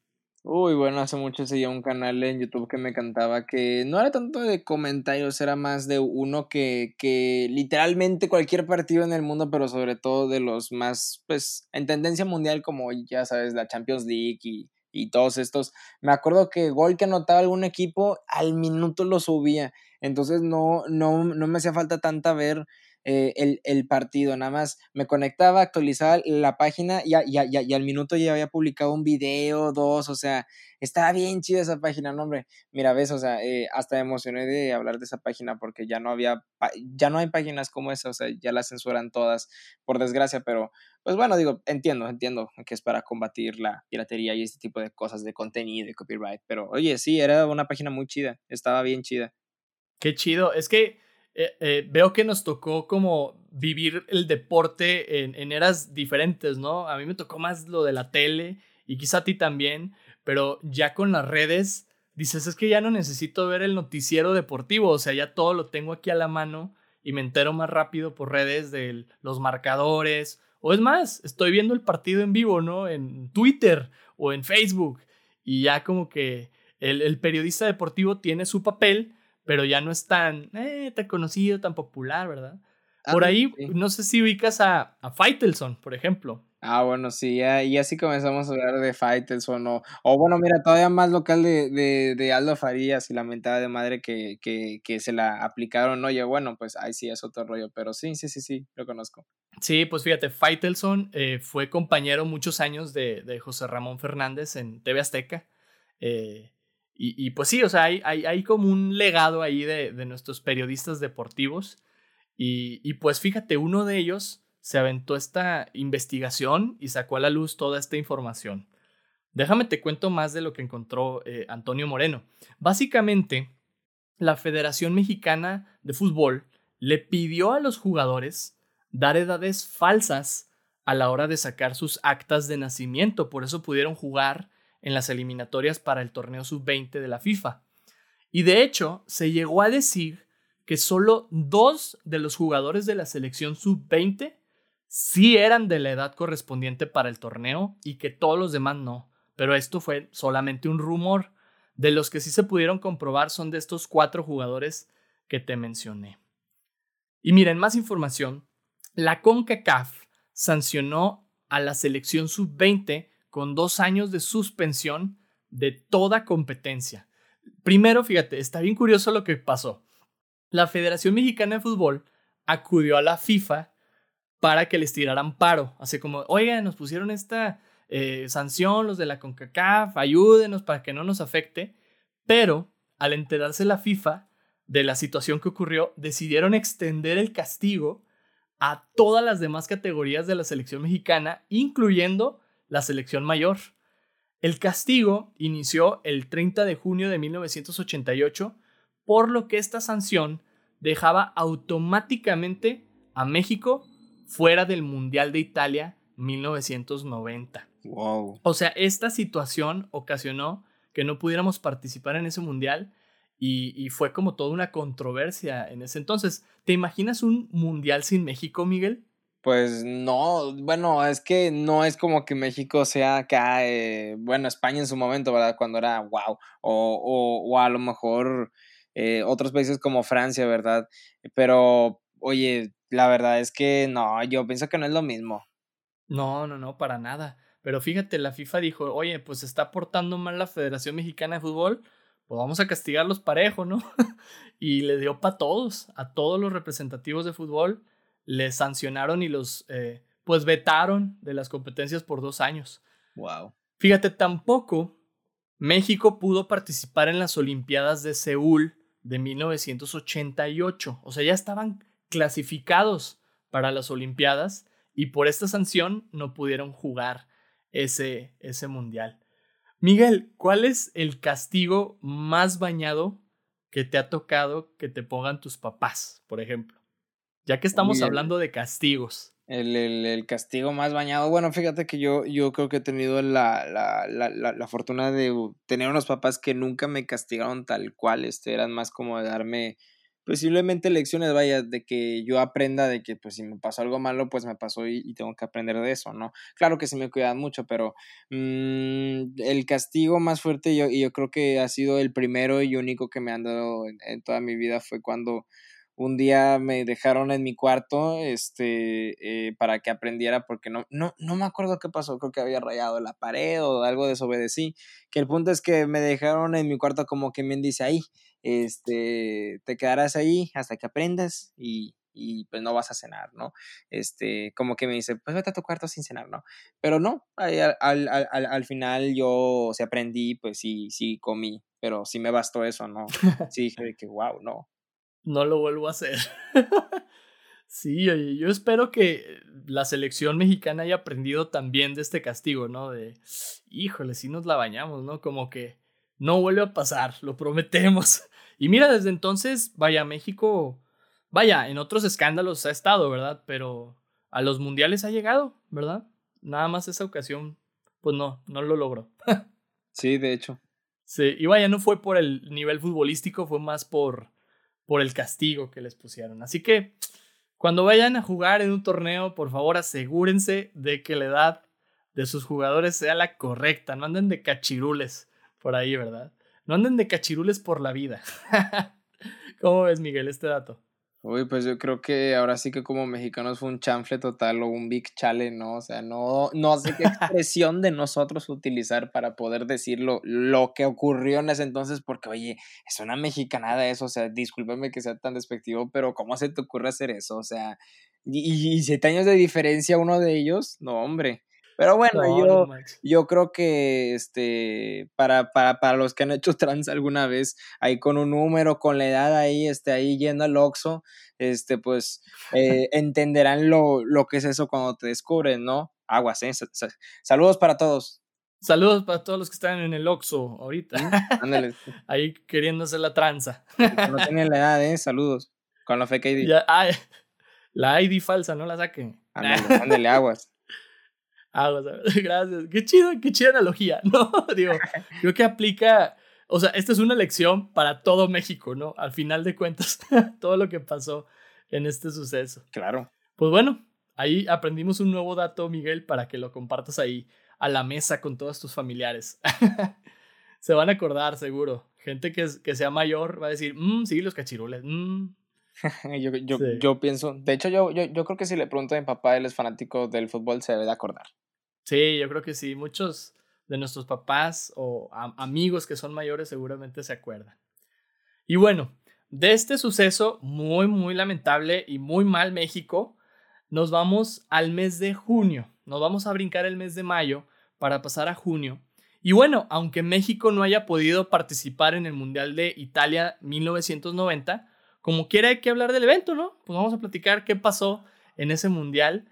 Uy, bueno, hace mucho seguía un canal en YouTube que me cantaba que no era tanto de comentarios, era más de uno que, que literalmente cualquier partido en el mundo, pero sobre todo de los más, pues, en tendencia mundial, como ya sabes, la Champions League y, y todos estos. Me acuerdo que gol que anotaba algún equipo, al minuto lo subía. Entonces no, no, no me hacía falta tanta ver eh, el, el, partido. Nada más me conectaba, actualizaba la página y, y, al minuto ya había publicado un video, dos, o sea, estaba bien chida esa página, no, hombre. Mira, ves, o sea, eh, hasta me emocioné de hablar de esa página porque ya no había, ya no hay páginas como esa, o sea, ya las censuran todas, por desgracia, pero pues bueno, digo, entiendo, entiendo que es para combatir la piratería y este tipo de cosas de contenido y copyright, pero oye, sí, era una página muy chida, estaba bien chida. Qué chido, es que eh, eh, veo que nos tocó como vivir el deporte en, eras diferentes, ¿no? A mí me tocó más lo de la tele y quizá a ti también, pero ya con las redes dices, es que ya no necesito ver el noticiero deportivo, o sea, ya todo lo tengo aquí a la mano y me entero más rápido por redes de los marcadores, o es más, estoy viendo el partido en vivo, ¿no? En Twitter o en Facebook, y ya como que el periodista deportivo tiene su papel, pero ya no es tan, eh, tan conocido, tan popular, ¿verdad? Ah, por ahí, no sé si ubicas a, a Faitelson, por ejemplo. Ah, bueno, sí, ya, y así comenzamos a hablar de Faitelson, o, o bueno, mira, todavía más local de, de, de Aldo Farías y la mentada de madre que, que, que se la aplicaron, oye, bueno, pues ahí sí es otro rollo, pero sí, sí, sí, sí, lo conozco. Sí, pues fíjate, Faitelson eh, fue compañero muchos años de, de José Ramón Fernández en TV Azteca. Eh, y, pues sí, o sea, hay, hay, como un legado ahí de, nuestros periodistas deportivos. Y, pues fíjate, uno de ellos se aventó esta investigación y sacó a la luz toda esta información. Déjame te cuento más de lo que encontró eh, Antonio Moreno. Básicamente, la Federación Mexicana de Fútbol le pidió a los jugadores dar edades falsas a la hora de sacar sus actas de nacimiento. Por eso pudieron jugar en las eliminatorias para el torneo sub-20 de la FIFA. Y de hecho, se llegó a decir que solo dos de los jugadores de la selección sub-20 sí eran de la edad correspondiente para el torneo y que todos los demás no. Pero esto fue solamente un rumor. De los que sí se pudieron comprobar son de estos cuatro jugadores que te mencioné. Y miren, más información. La CONCACAF sancionó a la selección sub-20 con dos años de suspensión de toda competencia. Primero, fíjate, está bien curioso lo que pasó. La Federación Mexicana de Fútbol acudió a la FIFA para que les tiraran paro. Así como, oigan, nos pusieron esta eh, sanción los de la CONCACAF, ayúdenos para que no nos afecte. Pero al enterarse la FIFA de la situación que ocurrió, decidieron extender el castigo a todas las demás categorías de la selección mexicana, incluyendo la selección mayor. El castigo inició el 30 de junio de 1988, por lo que esta sanción dejaba automáticamente a México fuera del Mundial de Italia 1990. Wow. O sea, esta situación ocasionó que no pudiéramos participar en ese mundial y, y, fue como toda una controversia en ese entonces. ¿Te imaginas un mundial sin México, Miguel? Pues no, bueno, es que no es como que México sea acá, eh, bueno, España en su momento, ¿verdad? Cuando era wow, o, o, a lo mejor eh, otros países como Francia, ¿verdad? Pero, oye, la verdad es que no, yo pienso que no es lo mismo. No, no, no, para nada. Pero fíjate, la FIFA dijo, oye, pues está portando mal la Federación Mexicana de Fútbol, pues vamos a castigarlos parejo, ¿no? (laughs) y le dio para todos, a todos los representativos de fútbol les sancionaron y los eh, pues vetaron de las competencias por dos años. Wow. Fíjate, tampoco México pudo participar en las Olimpiadas de Seúl de 1988. O sea, ya estaban clasificados para las Olimpiadas y por esta sanción no pudieron jugar ese, ese mundial. Miguel, ¿cuál es el castigo más bañado que te ha tocado que te pongan tus papás, por ejemplo? Ya que estamos hablando de castigos. El, el, castigo más bañado. Bueno, fíjate que yo, yo creo que he tenido la, la, la, la, fortuna de tener unos papás que nunca me castigaron tal cual. Este, eran más como de darme posiblemente lecciones, vaya, de que yo aprenda de que pues si me pasó algo malo, pues me pasó y, tengo que aprender de eso, ¿no? Claro que sí me cuidan mucho, pero mm, el castigo más fuerte yo, y yo creo que ha sido el primero y único que me han dado en toda mi vida fue cuando un día me dejaron en mi cuarto este, eh, para que aprendiera porque no, no, no me acuerdo qué pasó, creo que había rayado la pared o algo desobedecí, que el punto es que me dejaron en mi cuarto como que me dice ahí, este, te quedarás ahí hasta que aprendas y, y pues no vas a cenar, ¿no? Este, como que me dice, pues vete a tu cuarto sin cenar, ¿no? Pero no, al, al, al, al final yo, o sea, aprendí, pues sí, sí comí, pero sí me bastó eso, ¿no? Sí dije que, wow, no, no lo vuelvo a hacer. (laughs) sí, oye, yo espero que la selección mexicana haya aprendido también de este castigo, ¿no? De, híjole, si nos la bañamos, ¿no? Como que no vuelve a pasar, lo prometemos. (laughs) Y mira, desde entonces, vaya, México, vaya, en otros escándalos ha estado, ¿verdad? Pero a los mundiales ha llegado, ¿verdad? Nada más esa ocasión, pues no, no lo logró. (laughs) sí, de hecho. Sí, y vaya, no fue por el nivel futbolístico, fue más por por el castigo que les pusieron. Así que cuando vayan a jugar en un torneo, por favor asegúrense de que la edad de sus jugadores sea la correcta. No anden de cachirules por ahí, ¿verdad? No anden de cachirules por la vida. (laughs) ¿Cómo ves, Miguel, este dato? Uy, pues yo creo que ahora sí que como mexicanos fue un chanfle total o un big chale, ¿no? O sea, no, no sé qué (laughs) expresión de nosotros utilizar para poder decir lo, que ocurrió en ese entonces, porque oye, es una mexicanada eso, o sea, discúlpame que sea tan despectivo, pero ¿cómo se te ocurre hacer eso? O sea, y, y siete años de diferencia uno de ellos, no, hombre. Pero bueno, yo, yo creo que este, para, para, para los que han hecho (laughs) trans alguna vez, ahí con un número, con la edad ahí, este, ahí yendo al Oxxo, este, pues eh, entenderán lo, lo que es eso cuando te descubren, ¿no? Aguas, ¿eh? Saludos para todos. Saludos para todos los que están en el Oxxo ahorita. (laughs) Ándale. ahí queriendo hacer la tranza. no tienen la edad, ¿eh? Saludos. Con la fake ID. la ID falsa, no la saquen. Ándale, (laughs) ándale aguas. Ah, (laughs) gracias. Qué chido, qué chida analogía, (laughs) ¿no? Digo, creo que aplica, o sea, esta es una lección para todo México, ¿no? Al final de cuentas, (laughs) todo lo que pasó en este suceso. Claro. Pues bueno, ahí aprendimos un nuevo dato, Miguel, para que lo compartas ahí a la mesa con todos tus familiares. Se van a acordar, seguro. Gente que, que sea mayor va a decir, mmm, sí, los cachirules, mmm. yo, yo, yo, pienso, de hecho, yo, yo, yo creo que si le pregunto a mi papá, él es fanático del fútbol, se debe de acordar. Sí, yo creo que sí. Muchos de nuestros papás o amigos que son mayores seguramente se acuerdan. Y bueno, de este suceso muy, muy lamentable y muy mal México, nos vamos al mes de junio. Nos vamos a brincar el mes de mayo para pasar a junio. Y bueno, aunque México no haya podido participar en el Mundial de Italia 1990, como quiera hay que hablar del evento, ¿no? Pues vamos a platicar qué pasó en ese Mundial,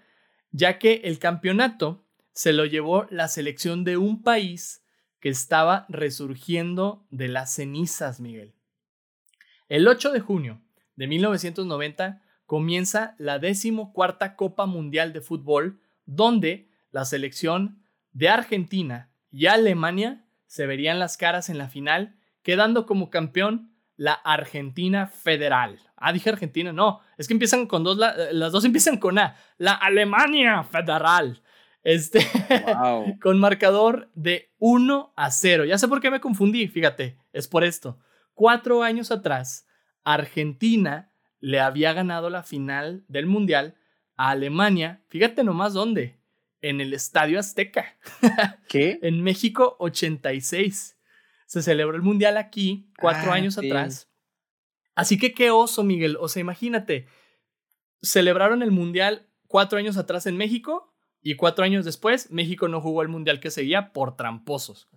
ya que el campeonato se lo llevó la selección de un país que estaba resurgiendo de las cenizas, Miguel. El 8 de junio de 1990 comienza la decimocuarta Copa Mundial de Fútbol, donde la selección de Argentina y Alemania se verían las caras en la final, quedando como campeón la Argentina Federal. Ah, dije Argentina, no, es que empiezan con dos, las dos empiezan con A, la Alemania Federal. Este, (laughs) con marcador de 1 a 0. Ya sé por qué me confundí, fíjate, es por esto. Cuatro años atrás, Argentina le había ganado la final del Mundial a Alemania. Fíjate nomás dónde. En el Estadio Azteca. (laughs) ¿Qué? en México 86. Se celebró el Mundial aquí cuatro ah, años atrás. Así que qué oso, Miguel. O sea, imagínate. Celebraron el Mundial cuatro años atrás en México y cuatro años después, México no jugó el mundial que seguía por tramposos.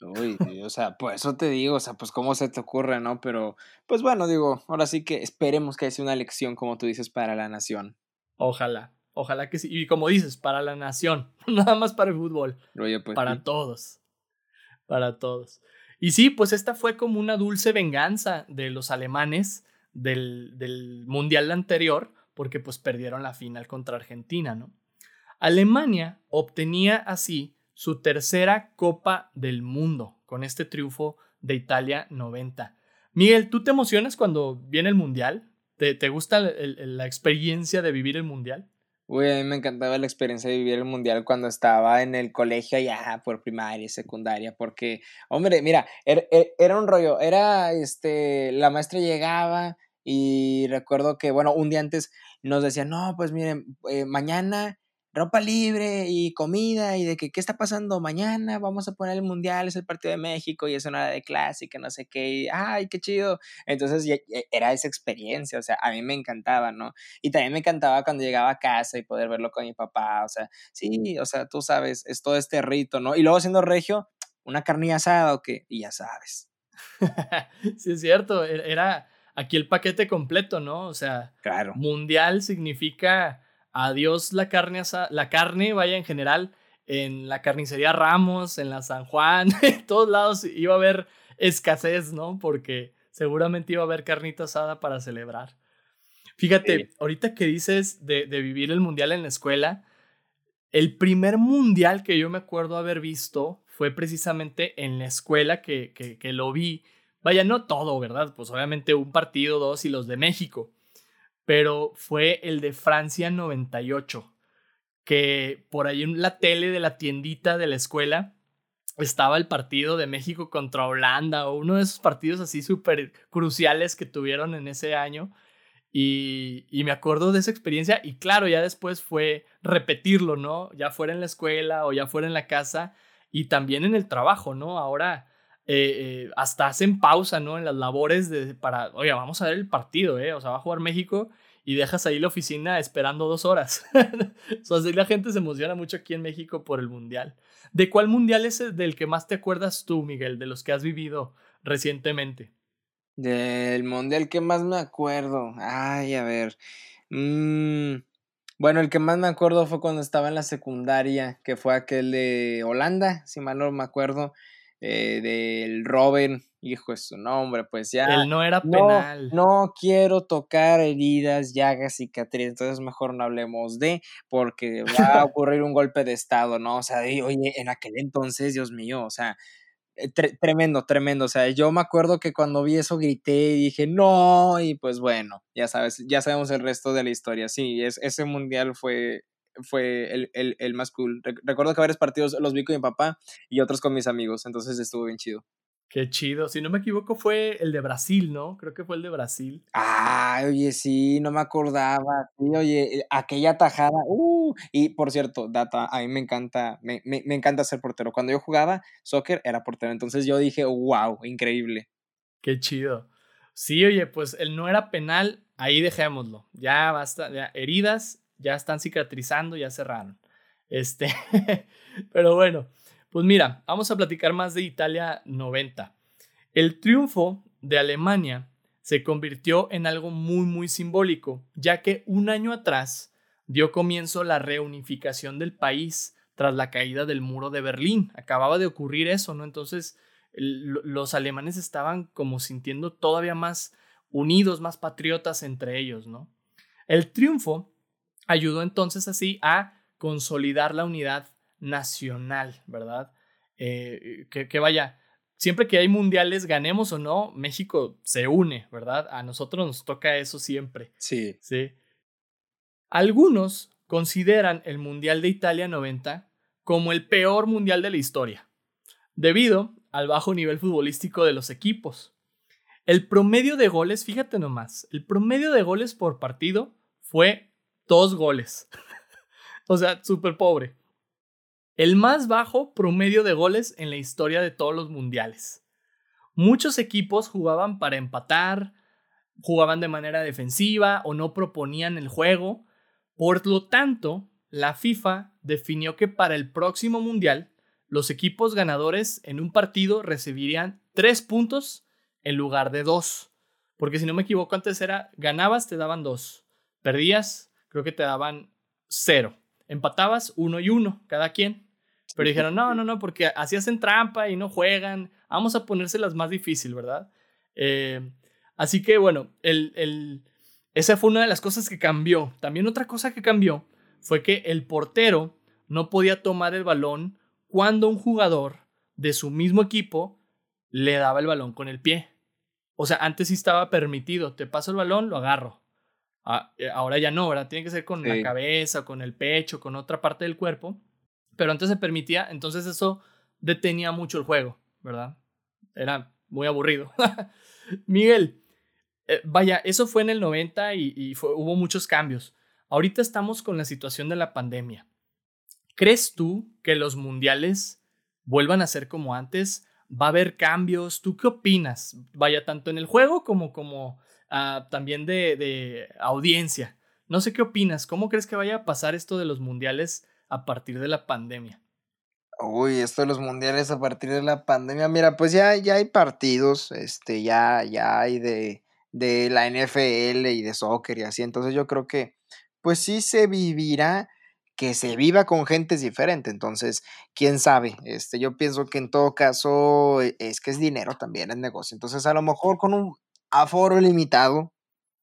Uy, o sea, pues eso te digo, o sea, pues cómo se te ocurre, ¿no? Pero, pues bueno, digo, ahora sí que esperemos que haya una lección, como tú dices, para la nación. Ojalá, ojalá que sí. Y como dices, para la nación, (laughs) nada más para el fútbol. Oye, pues. Para todos. Para todos. Y sí, pues esta fue como una dulce venganza de los alemanes del, del mundial anterior porque pues perdieron la final contra Argentina, ¿no? Alemania obtenía así su tercera Copa del Mundo con este triunfo de Italia 90. Miguel, ¿tú te emocionas cuando viene el Mundial? ¿Te, te gusta la experiencia de vivir el Mundial? Uy, a mí me encantaba la experiencia de vivir el mundial cuando estaba en el colegio ya por primaria y secundaria, porque, hombre, mira, era, e, era, un rollo, era, este, la maestra llegaba y recuerdo que, bueno, un día antes nos decía, no, pues miren, eh, mañana ropa libre y comida y de que qué está pasando mañana, vamos a poner el mundial, es el partido de México y es una hora de clase y que no sé qué, y, ay, qué chido. Entonces era esa experiencia, o sea, a mí me encantaba, ¿no? Y también me encantaba cuando llegaba a casa y poder verlo con mi papá, o sea, sí, o sea, tú sabes, es todo este rito, ¿no? Y luego siendo regio, una carnilla asada o qué, y ya sabes. (laughs) sí, es cierto, e-, era aquí el paquete completo, ¿no? O sea, claro. mundial significa adiós la carne, la carne, vaya en general, en la carnicería Ramos, en la San Juan, (laughs) en todos lados iba a haber escasez, ¿no? Porque seguramente iba a haber carnita asada para celebrar. Fíjate, ahorita que dices de, vivir el mundial en la escuela, el primer mundial que yo me acuerdo haber visto fue precisamente en la escuela que, que, que lo vi. Vaya, no todo, ¿verdad? Pues obviamente un partido, dos y los de México pero fue el de Francia 98, que por ahí en la tele de la tiendita de la escuela estaba el partido de México contra Holanda o uno de esos partidos así súper cruciales que tuvieron en ese año. Y, y, me acuerdo de esa experiencia y claro, ya después fue repetirlo, ¿no? Ya fuera en la escuela o ya fuera en la casa y también en el trabajo, ¿no? Ahora eh, eh, hasta hacen pausa, ¿no? En las labores de, para, oye, vamos a ver el partido, ¿eh? O sea, va a jugar México y dejas ahí la oficina esperando dos horas. (laughs) o sea, la gente se emociona mucho aquí en México por el Mundial. ¿De cuál Mundial es el del que más te acuerdas tú, Miguel, de los que has vivido recientemente? Del Mundial que más me acuerdo. Ay, a ver. Mm, bueno, el que más me acuerdo fue cuando estaba en la secundaria, que fue aquel de Holanda, si mal no me acuerdo eh, del Robin, hijo de su nombre, pues ya. Él no era penal. No, quiero tocar heridas, llagas, cicatrices, entonces mejor no hablemos de, porque va a (laughs) ocurrir un golpe de estado, ¿no? O sea, oye, en aquel entonces, Dios mío, o sea, eh, tremendo, tremendo. O sea, yo me acuerdo que cuando vi eso grité y dije, no, y pues bueno, ya sabes, ya sabemos el resto de la historia. Sí, es, ese mundial fue fue el, el, el más cool. Recuerdo que varios partidos los vi con mi papá y otros con mis amigos, entonces estuvo bien chido. Qué chido. Si no me equivoco, fue el de Brasil, ¿no? Creo que fue el de Brasil. Ah, oye, sí, no me acordaba. Sí, oye, eh, aquella tajada. Uh, y por cierto, Data, a mí me encanta, me, me, me, encanta ser portero. Cuando yo jugaba soccer, era portero. Entonces yo dije, wow, increíble. Qué chido. Sí, oye, pues él no era penal, ahí dejémoslo. Ya basta, ya, heridas ya están cicatrizando, ya cerraron. Este, (laughs) pero bueno, pues mira, vamos a platicar más de Italia 90. El triunfo de Alemania se convirtió en algo muy, muy simbólico, ya que un año atrás dio comienzo la reunificación del país tras la caída del muro de Berlín. Acababa de ocurrir eso, ¿no? Entonces los alemanes estaban como sintiendo todavía más unidos, más patriotas entre ellos, ¿no? El triunfo ayudó entonces así a consolidar la unidad nacional, ¿verdad? Eh, que, vaya, siempre que hay mundiales, ganemos o no, México se une, ¿verdad? A nosotros nos toca eso siempre. Sí. Sí. Algunos consideran el Mundial de Italia 90 como el peor mundial de la historia, debido al bajo nivel futbolístico de los equipos. El promedio de goles, fíjate nomás, el promedio de goles por partido fue dos goles. (laughs) o sea, súper pobre. El más bajo promedio de goles en la historia de todos los mundiales. Muchos equipos jugaban para empatar, jugaban de manera defensiva o no proponían el juego. Por lo tanto, la FIFA definió que para el próximo mundial, los equipos ganadores en un partido recibirían tres puntos en lugar de dos. Porque si no me equivoco, antes era ganabas, te daban dos. Perdías, creo que te daban cero. Empatabas uno y uno, cada quien. Pero dijeron, no, no, no, porque así hacen trampa y no juegan. Vamos a ponérselas más difícil, ¿verdad? Eh, así que bueno, el, esa fue una de las cosas que cambió. También otra cosa que cambió fue que el portero no podía tomar el balón cuando un jugador de su mismo equipo le daba el balón con el pie. O sea, antes sí estaba permitido, te paso el balón, lo agarro. Ah, eh, ahora ya no, ¿verdad? Tiene que ser con la cabeza, con el pecho, con otra parte del cuerpo. Pero antes se permitía, entonces eso detenía mucho el juego, ¿verdad? Era muy aburrido. (laughs) Miguel, eh, vaya, eso fue en el 90 y, hubo muchos cambios. Ahorita estamos con la situación de la pandemia. ¿Crees tú que los mundiales vuelvan a ser como antes? ¿Va a haber cambios? ¿Tú qué opinas? Vaya, tanto en el juego como, como ah, también de, de audiencia. No sé qué opinas. ¿Cómo crees que vaya a pasar esto de los mundiales a partir de la pandemia? Uy, esto de los mundiales a partir de la pandemia, mira, pues ya, ya hay partidos, este, ya, ya hay de, de la NFL y de soccer y así, entonces yo creo que, pues sí se vivirá, que se viva con gentes diferentes, entonces, quién sabe, este, yo pienso que en todo caso e, es que es dinero también, es negocio, entonces a lo mejor con un aforo limitado,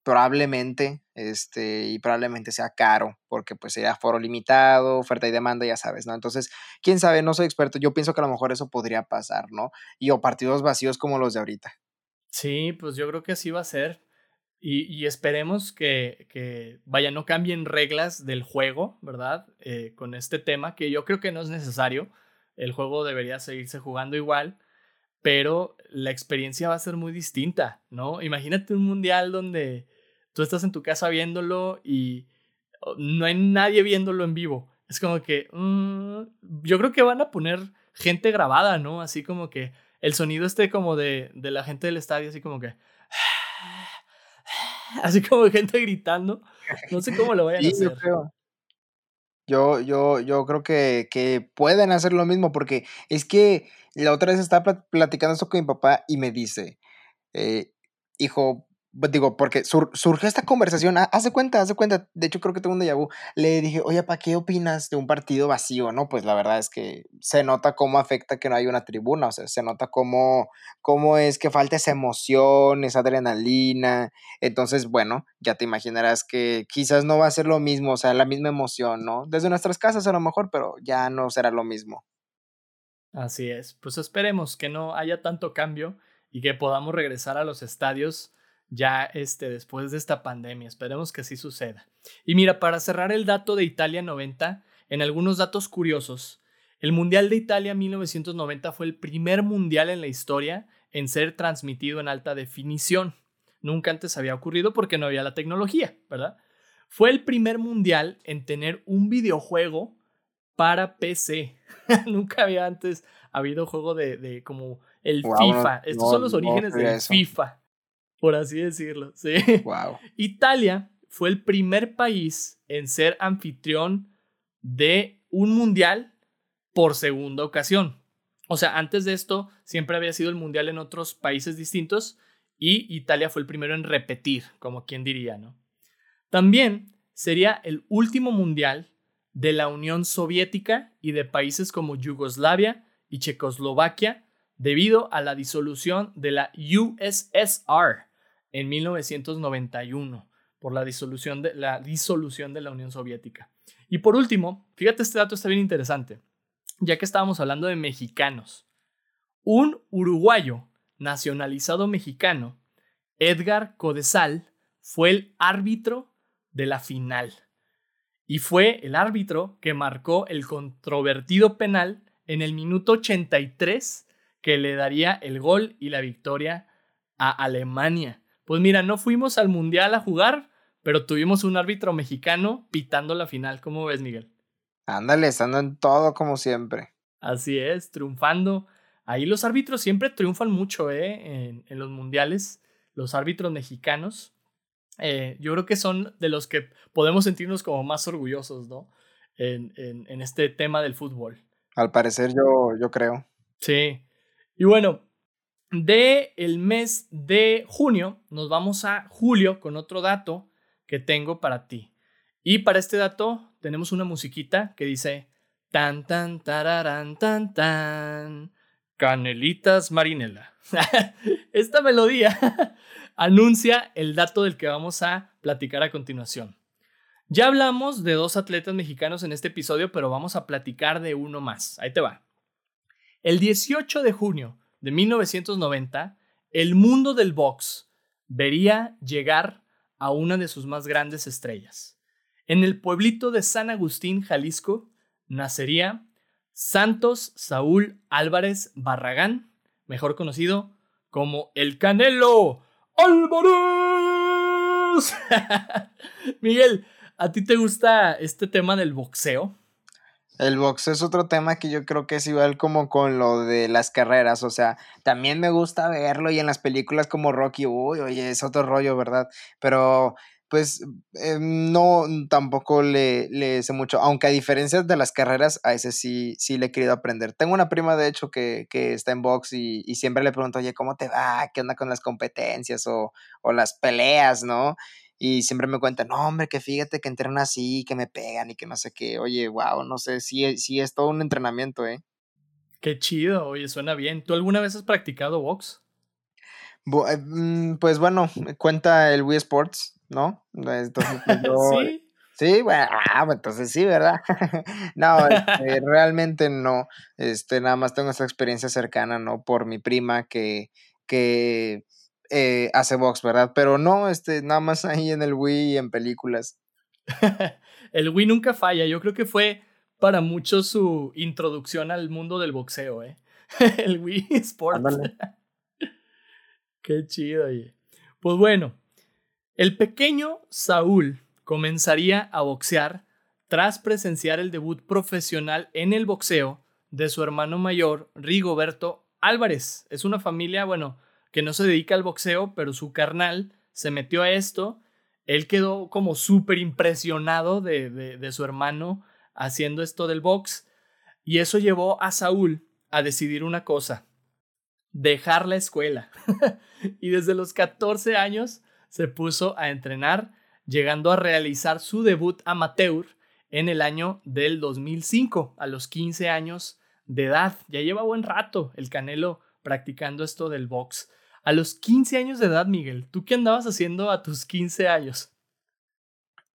probablemente, este, y probablemente sea caro, porque pues sería foro limitado, oferta y demanda, ya sabes, ¿no? Entonces, quién sabe, no soy experto, yo pienso que a lo mejor eso podría pasar, ¿no? Y o partidos vacíos como los de ahorita. Sí, pues yo creo que así va a ser. Y, esperemos que, que, vaya, no cambien reglas del juego, ¿verdad? Eh, con este tema, que yo creo que no es necesario. El juego debería seguirse jugando igual pero la experiencia va a ser muy distinta, ¿no? Imagínate un mundial donde tú estás en tu casa viéndolo y oh, no hay nadie viéndolo en vivo. Es como que mm, yo creo que van a poner gente grabada, ¿no? Así como que el sonido esté como de, de la gente del estadio, así como que... (sighs) Así como gente gritando. No sé cómo lo vayan a hacer. Yo, yo, yo, creo que, que pueden hacer lo mismo porque es que la otra vez estaba platicando esto con mi papá y me dice, eh, hijo, pues, digo, porque surgió esta conversación, hace cuenta, hace cuenta, de hecho creo que tengo un déjà le dije, oye, ¿para qué opinas de un partido vacío? No, pues la verdad es que se nota cómo afecta que no hay una tribuna, o sea, se nota cómo, cómo es que falta esa emoción, esa adrenalina, entonces, bueno, ya te imaginarás que quizás no va a ser lo mismo, o sea, la misma emoción, ¿no? Desde nuestras casas a lo mejor, pero ya no será lo mismo. Así es, pues esperemos que no haya tanto cambio y que podamos regresar a los estadios ya este, después de esta pandemia. Esperemos que así suceda. Y mira, para cerrar el dato de Italia 90, en algunos datos curiosos, el Mundial de Italia 1990 fue el primer mundial en la historia en ser transmitido en alta definición. Nunca antes había ocurrido porque no había la tecnología, ¿verdad? Fue el primer mundial en tener un videojuego para PC. (laughs) Nunca había antes habido juego de, de como el FIFA. Estos son los orígenes del FIFA por así decirlo. ¿sí? Wow. (laughs) Italia fue el primer país en ser anfitrión de un mundial por segunda ocasión. O sea, antes de esto siempre había sido el mundial en otros países distintos y Italia fue el primero en repetir, como quien diría, ¿no? También sería el último mundial de la Unión Soviética y de países como Yugoslavia y Checoslovaquia debido a la disolución de la USSR en 1991 por la disolución de la, disolución de la Unión Soviética. Y por último, fíjate, este dato está bien interesante, ya que estábamos hablando de mexicanos. Un uruguayo nacionalizado mexicano, Edgar Codesal, fue el árbitro de la final. Y fue el árbitro que marcó el controvertido penal en el minuto 83 que le daría el gol y la victoria a Alemania. Pues mira, no fuimos al Mundial a jugar, pero tuvimos un árbitro mexicano pitando la final. ¿Cómo ves, Miguel? Ándale, estando en todo como siempre. Así es, triunfando. Ahí los árbitros siempre triunfan mucho, ¿eh? En, los mundiales, los árbitros mexicanos. Eh, yo creo que son de los que podemos sentirnos como más orgullosos, ¿no? En, en, este tema del fútbol. Al parecer yo, yo creo. Sí. Y bueno, de el mes de junio nos vamos a julio con otro dato que tengo para ti. Y para este dato tenemos una musiquita que dice tan tan tararán tan tan canelitas marinela. (laughs) Esta melodía anuncia el dato del que vamos a platicar a continuación. Ya hablamos de dos atletas mexicanos en este episodio, pero vamos a platicar de uno más. Ahí te va. El 18 de junio de 1990, el mundo del box vería llegar a una de sus más grandes estrellas. En el pueblito de San Agustín, Jalisco, nacería Santos Saúl Álvarez Barragán, mejor conocido como el Canelo Álvarez. (laughs) Miguel, ¿a ti te gusta este tema del boxeo? El boxeo es otro tema que yo creo que es igual como con lo de las carreras, o sea, también me gusta verlo y en las películas como Rocky, uy, oye, es otro rollo, ¿verdad? Pero pues eh, no tampoco le, le sé mucho, aunque a diferencia de las carreras, a ese sí, sí le he querido aprender. Tengo una prima, de hecho, que, que está en box y, y, siempre le pregunto, oye, ¿cómo te va? ¿Qué onda con las competencias o, o las peleas, no? Y siempre me cuentan, no, hombre, que fíjate que entrenan así, que me pegan y que no sé qué. Oye, wow, no sé, sí, sí es todo un entrenamiento, ¿eh? Qué chido, oye, suena bien. ¿Tú alguna vez has practicado box? Eh, mm, pues bueno, cuenta el Wii Sports, ¿no? Entonces, pues (laughs) sí. Sí, bueno, ah, pues entonces sí, ¿verdad? (laughs) no, este, (laughs) realmente no. Este, nada más tengo esa experiencia cercana, ¿no? Por mi prima que, que eh, hace box, ¿verdad? Pero no, este, nada más ahí en el Wii y en películas. el Wii nunca falla. Yo creo que fue para muchos su introducción al mundo del boxeo, ¿eh? el Wii Sports. Qué chido. Pues bueno, el pequeño Saúl comenzaría a boxear tras presenciar el debut profesional en el boxeo de su hermano mayor, Rigoberto Álvarez. Es una familia, bueno, que no se dedica al boxeo, pero su carnal se metió a esto. Él quedó como súper impresionado de, de, su hermano haciendo esto del box. Y eso llevó a Saúl a decidir una cosa, dejar la escuela. (laughs) y desde los 14 años se puso a entrenar, llegando a realizar su debut amateur en el año del 2005, a los 15 años de edad. Ya lleva buen rato el Canelo practicando esto del box. A los 15 años de edad, Miguel, ¿tú qué andabas haciendo a tus 15 años?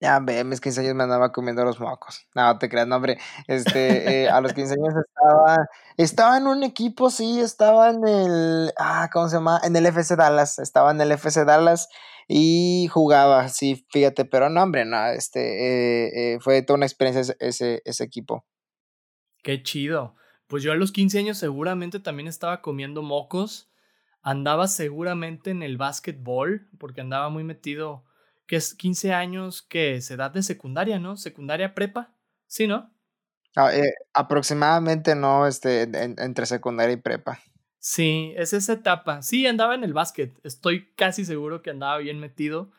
Ya, ve, mis 15 años me andaba comiendo los mocos. No, te creas, no, hombre. Este, eh, a los 15 años estaba, estaba en un equipo, sí, estaba en el, ah, ¿cómo se llama? En el FC Dallas, estaba en el FC Dallas y jugaba, sí, fíjate, pero no, hombre, no, este, eh, eh, fue toda una experiencia ese, ese equipo. Qué chido. Pues yo a los 15 años seguramente también estaba comiendo mocos andaba seguramente en el básquetbol, porque andaba muy metido, que es 15 años, que es edad de secundaria, ¿no? Secundaria prepa, ¿sí, no? Ah, eh, aproximadamente no, este, entre secundaria y prepa. Sí, es esa etapa. Sí, andaba en el básquet, estoy casi seguro que andaba bien metido.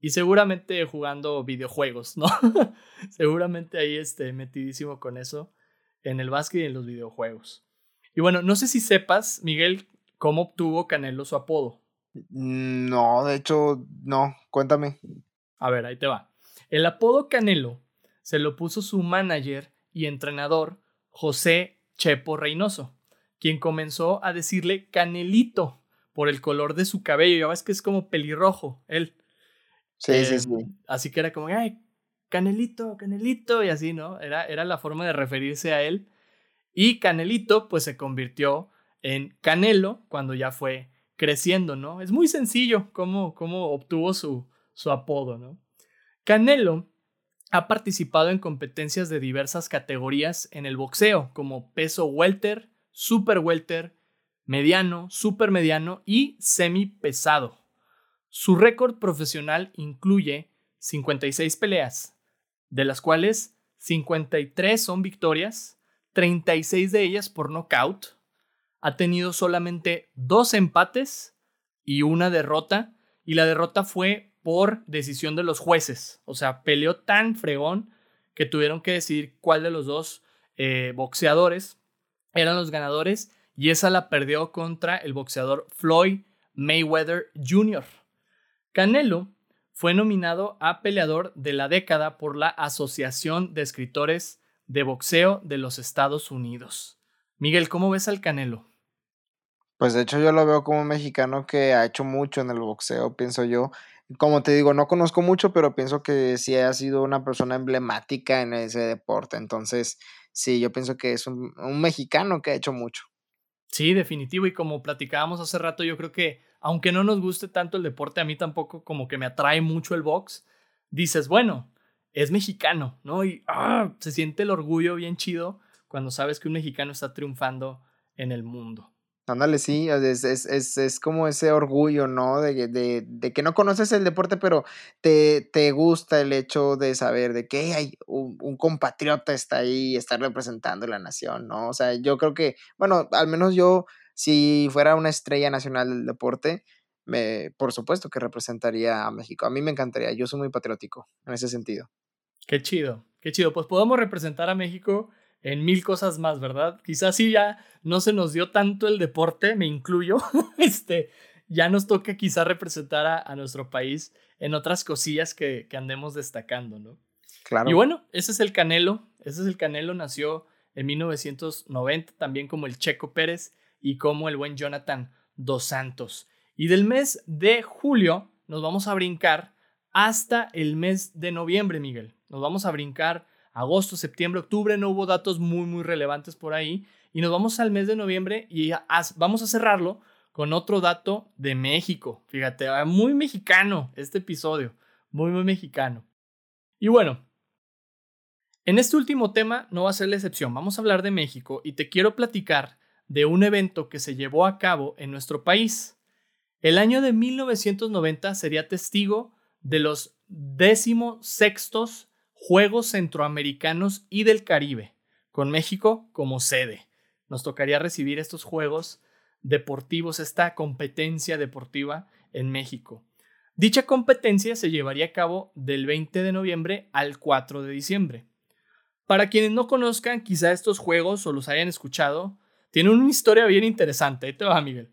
y seguramente jugando videojuegos, ¿no? (laughs) seguramente ahí este, metidísimo con eso, en el básquet y en los videojuegos. Y bueno, no sé si sepas, Miguel, cómo obtuvo Canelo su apodo. No, de hecho, no. Cuéntame. A ver, ahí te va. El apodo Canelo se lo puso su manager y entrenador, José Chepo Reynoso, quien comenzó a decirle Canelito por el color de su cabello. Ya ves que es como pelirrojo, él. Sí, sí, sí. Así que era como, ay, Canelito, Canelito, y así, ¿no? Era, era la forma de referirse a él. Y Canelito pues se convirtió en Canelo cuando ya fue creciendo, ¿no? Es muy sencillo cómo, cómo obtuvo su, su apodo, ¿no? Canelo ha participado en competencias de diversas categorías en el boxeo, como peso welter, super welter, mediano, super mediano y semi pesado. Su récord profesional incluye 56 peleas, de las cuales 53 son victorias, 36 de ellas por nocaut. Ha tenido solamente dos empates y una derrota. Y la derrota fue por decisión de los jueces. O sea, peleó tan fregón que tuvieron que decidir cuál de los dos eh, boxeadores eran los ganadores. Y esa la perdió contra el boxeador Floyd Mayweather Jr. Canelo fue nominado a peleador de la década por la Asociación de Escritores de boxeo de los Estados Unidos. Miguel, ¿cómo ves al Canelo? Pues de hecho yo lo veo como un mexicano que ha hecho mucho en el boxeo, pienso yo. Como te digo, no conozco mucho, pero pienso que sí ha sido una persona emblemática en ese deporte. Entonces, sí, yo pienso que es un, un mexicano que ha hecho mucho. Sí, definitivo. Y como platicábamos hace rato, yo creo que aunque no nos guste tanto el deporte, a mí tampoco como que me atrae mucho el box. Dices, bueno, es mexicano, ¿no? Y ah, se siente el orgullo bien chido cuando sabes que un mexicano está triunfando en el mundo. Ándale, sí, es, es, es, es, como ese orgullo, ¿no? De, de, de, que no conoces el deporte, pero te, te gusta el hecho de saber de que hay un, un, compatriota está ahí, está representando la nación, ¿no? O sea, yo creo que, bueno, al menos yo, si fuera una estrella nacional del deporte, me, por supuesto que representaría a México. A mí me encantaría, yo soy muy patriótico en ese sentido. Qué chido, qué chido. Pues podemos representar a México en mil cosas más, ¿verdad? Quizás sí ya no se nos dio tanto el deporte, me incluyo, (laughs) este, ya nos toca quizá representar a, nuestro país en otras cosillas que, que, andemos destacando, ¿no? Claro. Y bueno, ese es el Canelo, ese es el Canelo, nació en 1990, también como el Checo Pérez y como el buen Jonathan Dos Santos. Y del mes de julio nos vamos a brincar hasta el mes de noviembre, Miguel. Nos vamos a brincar agosto, septiembre, octubre, no hubo datos muy, muy relevantes por ahí. Y nos vamos al mes de noviembre y vamos a cerrarlo con otro dato de México. Fíjate, ah, muy mexicano este episodio, muy, muy mexicano. Y bueno, en este último tema no va a ser la excepción. Vamos a hablar de México y te quiero platicar de un evento que se llevó a cabo en nuestro país. El año de 1990 sería testigo de los décimo sextos Juegos Centroamericanos y del Caribe, con México como sede. Nos tocaría recibir estos Juegos deportivos, esta competencia deportiva en México. Dicha competencia se llevaría a cabo del 20 de noviembre al 4 de diciembre. Para quienes no conozcan quizá estos juegos o los hayan escuchado, tienen una historia bien interesante. Ahí te va, Miguel.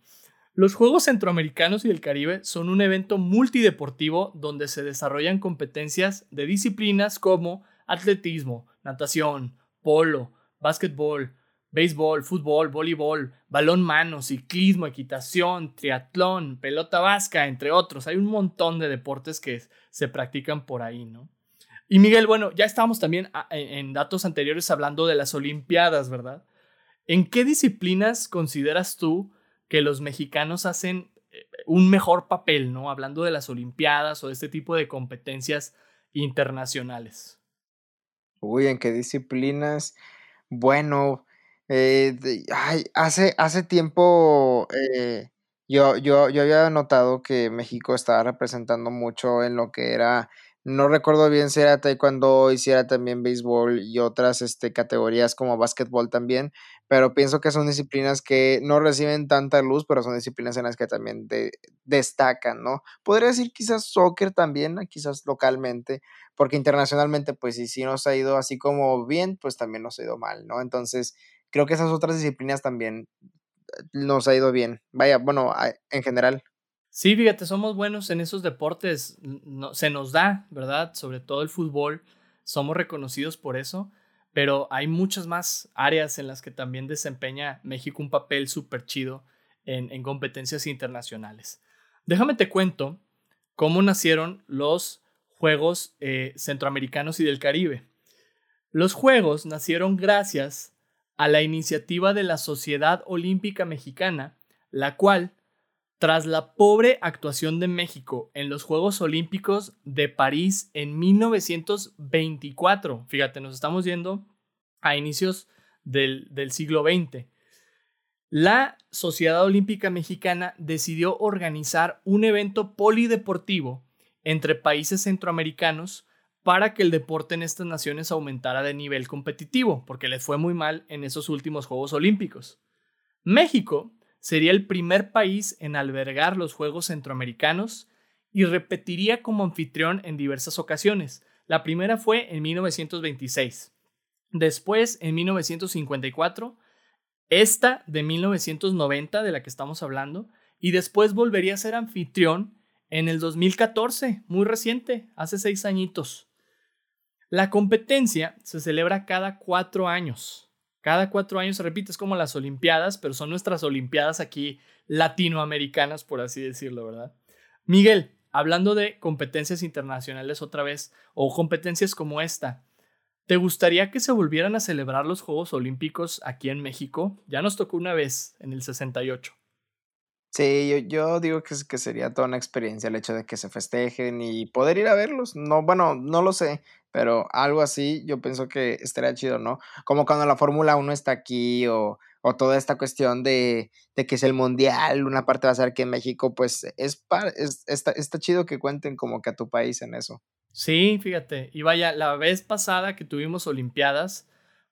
Los Juegos Centroamericanos y del Caribe son un evento multideportivo donde se desarrollan competencias de disciplinas como atletismo, natación, polo, básquetbol, béisbol, fútbol, voleibol, balón mano, ciclismo, equitación, triatlón, pelota vasca, entre otros. Hay un montón de deportes que se practican por ahí, ¿no? Y Miguel, bueno, ya estábamos también ah, en datos anteriores hablando de las Olimpiadas, ¿verdad? ¿En qué disciplinas consideras tú que los mexicanos hacen eh, un mejor papel, ¿no? Hablando de las Olimpiadas o de este tipo de competencias internacionales. Uy, ¿en qué disciplinas? Bueno, eh, hace, hace tiempo eh, yo, yo, yo había notado que México estaba representando mucho en lo que era no recuerdo bien si era taekwondo y si era también béisbol y otras este, categorías como básquetbol también, pero pienso que son disciplinas que no reciben tanta luz, pero son disciplinas en las que también destacan, ¿no? Podría decir quizás soccer también, quizás localmente, porque internacionalmente pues si sí nos ha ido así como bien, pues también nos ha ido mal, ¿no? Entonces creo que esas otras disciplinas también eh, nos ha ido bien. Vaya, bueno, en general. Sí, fíjate, somos buenos en esos deportes, no, se nos da, ¿verdad? Sobre todo el fútbol, somos reconocidos por eso, pero hay muchas más áreas en las que también desempeña México un papel súper chido en, competencias internacionales. Déjame te cuento cómo nacieron los Juegos eh, Centroamericanos y del Caribe. Los Juegos nacieron gracias a la iniciativa de la Sociedad Olímpica Mexicana, la cual tras la pobre actuación de México en los Juegos Olímpicos de París en 1924, fíjate, nos estamos yendo a inicios del, del siglo XX, la Sociedad Olímpica Mexicana decidió organizar un evento polideportivo entre países centroamericanos para que el deporte en estas naciones aumentara de nivel competitivo, porque les fue muy mal en esos últimos Juegos Olímpicos. México sería el primer país en albergar los Juegos Centroamericanos y repetiría como anfitrión en diversas ocasiones. La primera fue en 1926, después en 1954, esta de 1990 de la que estamos hablando, y después volvería a ser anfitrión en el 2014, muy reciente, hace seis añitos. La competencia se celebra cada cuatro años Cada cuatro años se repite, es como las Olimpiadas, pero son nuestras Olimpiadas aquí latinoamericanas, por así decirlo, ¿verdad? Miguel, hablando de competencias internacionales otra vez, o competencias como esta, ¿te gustaría que se volvieran a celebrar los Juegos Olímpicos aquí en México? Ya nos tocó una vez, en el 68. Sí, yo, yo digo que, que sería toda una experiencia el hecho de que se festejen y poder ir a verlos. No, bueno, no lo sé, pero algo así yo pienso que estaría chido, ¿no? Como cuando la Fórmula 1 está aquí o, o toda esta cuestión de, de, que es el mundial, una parte va a ser que en México, pues es, es está, está chido que cuenten como que a tu país en eso. Sí, fíjate, y vaya, la vez pasada que tuvimos Olimpiadas,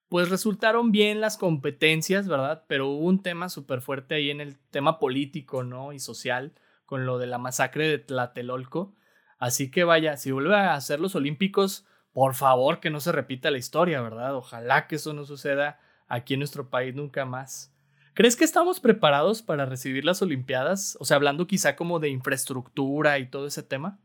pues resultaron bien las competencias, ¿verdad? Pero hubo un tema súper fuerte ahí en el tema político, ¿no? Y social, con lo de la masacre de Tlatelolco. Así que vaya, si vuelve a hacer los Olímpicos, por favor que no se repita la historia, ¿verdad? Ojalá que eso no suceda aquí en nuestro país nunca más. ¿Crees que estamos preparados para recibir las Olimpiadas? O sea, hablando quizá como de infraestructura y todo ese tema.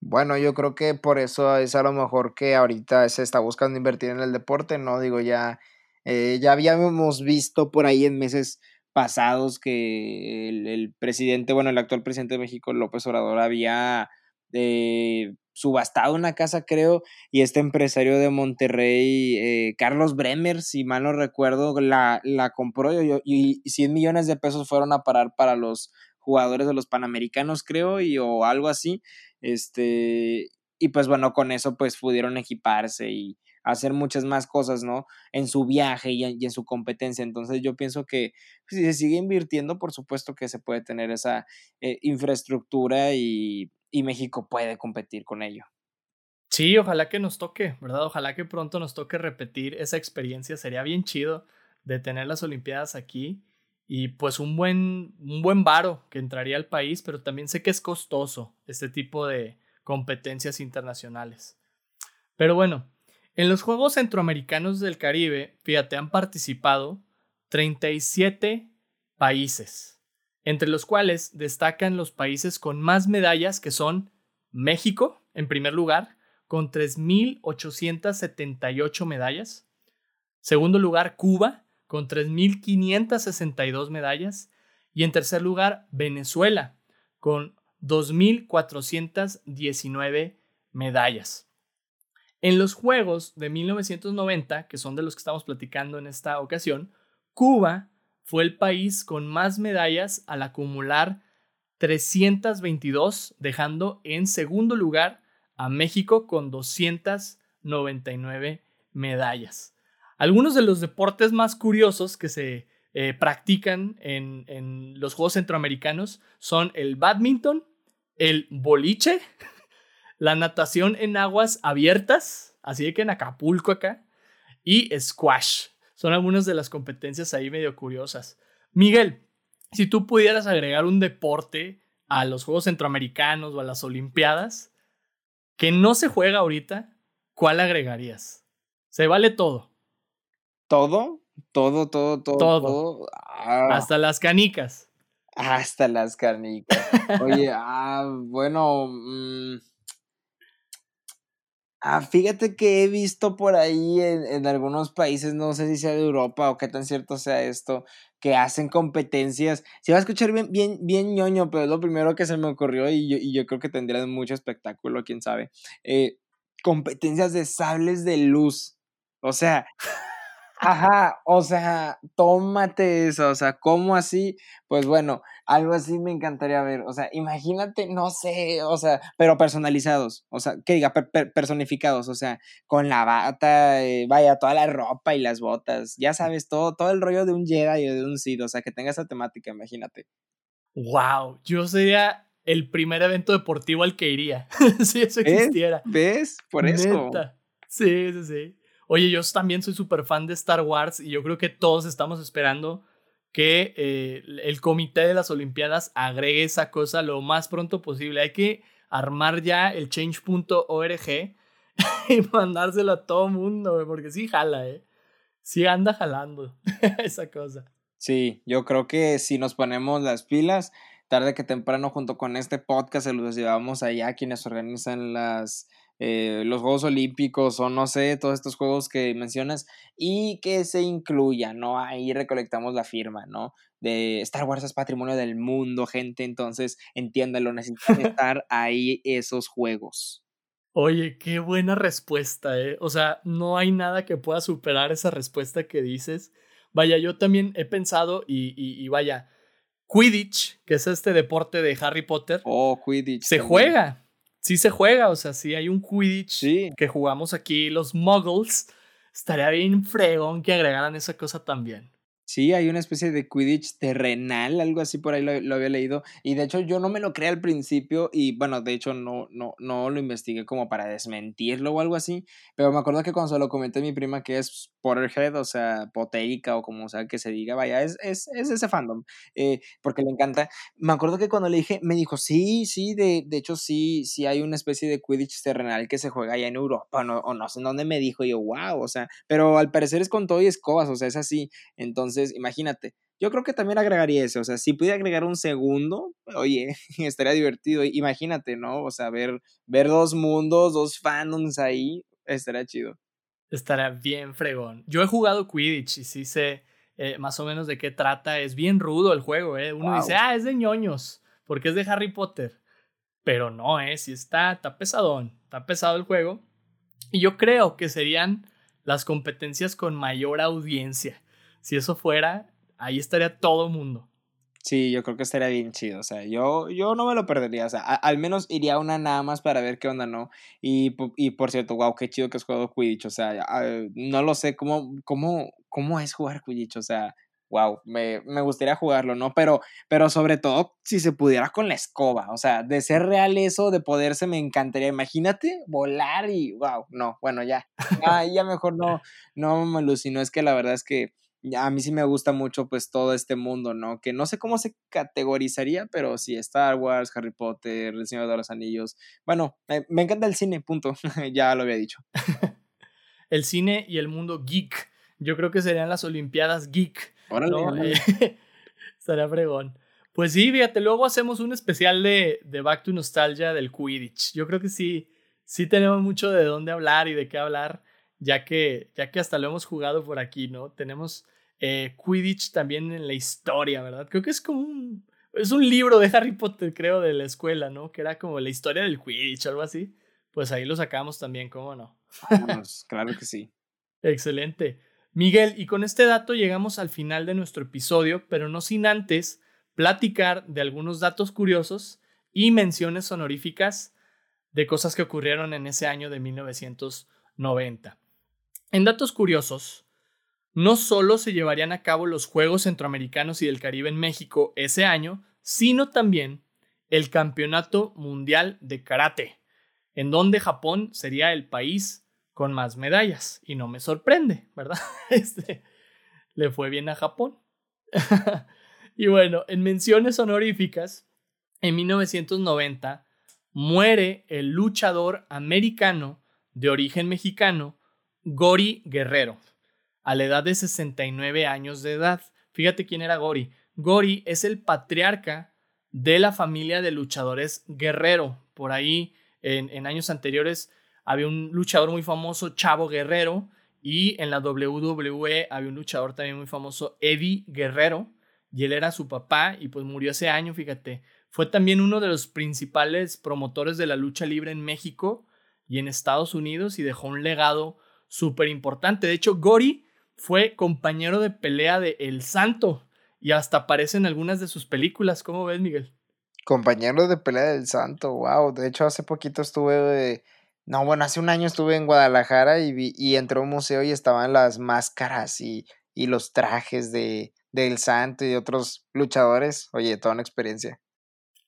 Bueno, yo creo que por eso es a lo mejor que ahorita se está buscando invertir en el deporte, ¿no? Digo, ya, eh, ya habíamos visto por ahí en meses pasados que el, presidente, bueno, el actual presidente de México, López Obrador, había eh, subastado una casa, creo, y este empresario de Monterrey, eh, Carlos Bremer, si mal no recuerdo, la, la compró y, y 100 millones de pesos fueron a parar para los jugadores de los Panamericanos, creo, y o algo así. Este, y pues bueno, con eso pues pudieron equiparse y hacer muchas más cosas, ¿no? En su viaje y en, su competencia. Entonces yo pienso que si se sigue invirtiendo, por supuesto que se puede tener esa eh, infraestructura y, y México puede competir con ello. Sí, ojalá que nos toque, ¿verdad? Ojalá que pronto nos toque repetir esa experiencia. Sería bien chido de tener las Olimpiadas aquí y pues un buen, un buen varo que entraría al país, pero también sé que es costoso este tipo de competencias internacionales. Pero bueno, en los Juegos Centroamericanos del Caribe, fíjate, han participado 37 países, entre los cuales destacan los países con más medallas que son México, en primer lugar, con 3.878 medallas. Segundo lugar, Cuba, con 3.562 medallas. Y en tercer lugar, Venezuela, con 2.419 medallas. En los Juegos de 1990, que son de los que estamos platicando en esta ocasión, Cuba fue el país con más medallas al acumular 322, dejando en segundo lugar a México con 299 medallas. Algunos de los deportes más curiosos que se eh, practican en, los Juegos Centroamericanos son el badminton, el boliche, (laughs) la natación en aguas abiertas, así que en Acapulco acá, y squash. Son algunas de las competencias ahí medio curiosas. Miguel, si tú pudieras agregar un deporte a los Juegos Centroamericanos o a las Olimpiadas que no se juega ahorita, ¿cuál agregarías? Se vale todo. Todo, todo, todo, todo. Todo. Ah. Hasta las canicas. Hasta las canicas. Oye, ah, bueno. Mm. Ah, fíjate que he visto por ahí en, algunos países, no sé si sea de Europa o qué tan cierto sea esto, que hacen competencias. Se va a escuchar bien, bien, bien ñoño, pero es lo primero que se me ocurrió y yo, y yo creo que tendrían mucho espectáculo, quién sabe. Eh, competencias de sables de luz. O sea, Ajá, o sea, tómate eso, o sea, ¿cómo así? Pues bueno, algo así me encantaría ver, o sea, imagínate, no sé, o sea, pero personalizados, o sea, que diga, personificados, o sea, con la bata, eh, vaya, toda la ropa y las botas, ya sabes, todo, todo el rollo de un Jedi o de un Sith, o sea, que tenga esa temática, imagínate. Wow, yo sería el primer evento deportivo al que iría, (laughs) si eso existiera. ¿Ves? Por eso. Sí, sí, sí. Oye, yo también soy súper fan de Star Wars y yo creo que todos estamos esperando que eh, el comité de las Olimpiadas agregue esa cosa lo más pronto posible. Hay que armar ya el change.org (laughs) y mandárselo a todo mundo, porque sí jala, ¿eh? Sí anda jalando (laughs) esa cosa. Sí, yo creo que si nos ponemos las pilas, tarde que temprano junto con este podcast se los llevamos allá a quienes organizan las eh, los Juegos Olímpicos o no sé, todos estos juegos que mencionas y que se incluya, ¿no? Ahí recolectamos la firma, ¿no? De Star Wars es patrimonio del mundo, gente, entonces entiéndalo, necesitan (laughs) estar ahí esos juegos. Oye, qué buena respuesta, ¿eh? O sea, no hay nada que pueda superar esa respuesta que dices. Vaya, yo también he pensado y, y, vaya, Quidditch, que es este deporte de Harry Potter. Oh, Quidditch. Se juega. Sí se juega, o sea, sí hay un Quidditch que jugamos aquí los Muggles. Estaría bien fregón que agregaran esa cosa también. Sí, hay una especie de Quidditch terrenal, algo así por ahí lo, había leído. Y de hecho yo no me lo creé al principio y bueno, de hecho no, no, no lo investigué como para desmentirlo o algo así. Pero me acuerdo que cuando se lo comenté a mi prima que es Potterhead, o sea, potérica o como sea que se diga, vaya, es, es, es ese fandom, eh, porque le encanta. Me acuerdo que cuando le dije, me dijo, sí, sí, de, de hecho sí, sí hay una especie de Quidditch terrenal que se juega allá en Europa no, o no sé en dónde me dijo y yo, wow, o sea, pero al parecer es con todo y escobas, o sea, es así. Entonces, entonces, imagínate. Yo creo que también agregaría eso. O sea, si pudiera agregar un segundo, oye, (laughs) estaría divertido. Imagínate, ¿no? O sea, ver, ver dos mundos, dos fandoms ahí, estaría chido. Estaría bien fregón. Yo he jugado Quidditch y sí sé eh, más o menos de qué trata. Es bien rudo el juego, ¿eh? Uno dice, ah, es de ñoños, porque es de Harry Potter. Pero no, ¿eh? Sí está, está pesadón. Está pesado el juego. Y yo creo que serían las competencias con mayor audiencia si eso fuera, ahí estaría todo mundo. Sí, yo creo que estaría bien chido. O sea, yo, yo no me lo perdería. O sea, al menos iría a una nada más para ver qué onda, ¿no? Y, y por cierto, wow, qué chido que has jugado Quidditch. O sea, no lo sé cómo, cómo, cómo es jugar Quidditch. O sea, wow, me, me, gustaría jugarlo, ¿no? Pero, pero sobre todo si se pudiera con la escoba. O sea, de ser real eso, de poderse, me encantaría. Imagínate volar y wow, no, bueno, ya. (laughs) Ya, ya mejor no, no me alucino. Es que la verdad es que a mí sí me gusta mucho pues todo este mundo, ¿no? Que no sé cómo se categorizaría, pero sí, Star Wars, Harry Potter, El Señor de los Anillos. Bueno, me, encanta el cine, punto. (laughs) ya lo había dicho. (laughs) el cine y el mundo geek. Yo creo que serían las Olimpiadas geek. Órale, (laughs) estaría fregón. Pues sí, fíjate, luego hacemos un especial de, de Back to Nostalgia del Quidditch. Yo creo que sí, sí tenemos mucho de dónde hablar y de qué hablar, ya que, ya que hasta lo hemos jugado por aquí, ¿no? Tenemos eh, Quidditch también en la historia, ¿verdad? Creo que es como un... Es un libro de Harry Potter, creo, de la escuela, ¿no? Que era como la historia del Quidditch, algo así. Pues ahí lo sacamos también, ¿cómo no? claro que sí. (laughs) Excelente. Miguel, y con este dato llegamos al final de nuestro episodio, pero no sin antes platicar de algunos datos curiosos y menciones honoríficas de cosas que ocurrieron en ese año de 1990. En datos curiosos, no solo se llevarían a cabo los Juegos Centroamericanos y del Caribe en México ese año, sino también el Campeonato Mundial de Karate, en donde Japón sería el país con más medallas. Y no me sorprende, ¿verdad? (laughs) Este, le fue bien a Japón. (laughs) y bueno, en menciones honoríficas, en 1990 muere el luchador americano de origen mexicano, Gori Guerrero a la edad de 69 años de edad. Fíjate quién era Gori. Gori es el patriarca de la familia de luchadores Guerrero. Por ahí, en, años anteriores, había un luchador muy famoso, Chavo Guerrero, y en la WWE había un luchador también muy famoso, Eddie Guerrero, y él era su papá, y pues murió ese año, fíjate. Fue también uno de los principales promotores de la lucha libre en México y en Estados Unidos, y dejó un legado súper importante. De hecho, Gori fue compañero de pelea de El Santo y hasta aparece en algunas de sus películas. ¿Cómo ves, Miguel? Compañero de pelea del Santo, wow. De hecho, hace poquito estuve, no, bueno, hace un año estuve en Guadalajara y, vi, y entré a un museo y estaban las máscaras y, y los trajes de, del Santo y de otros luchadores. Oye, toda una experiencia.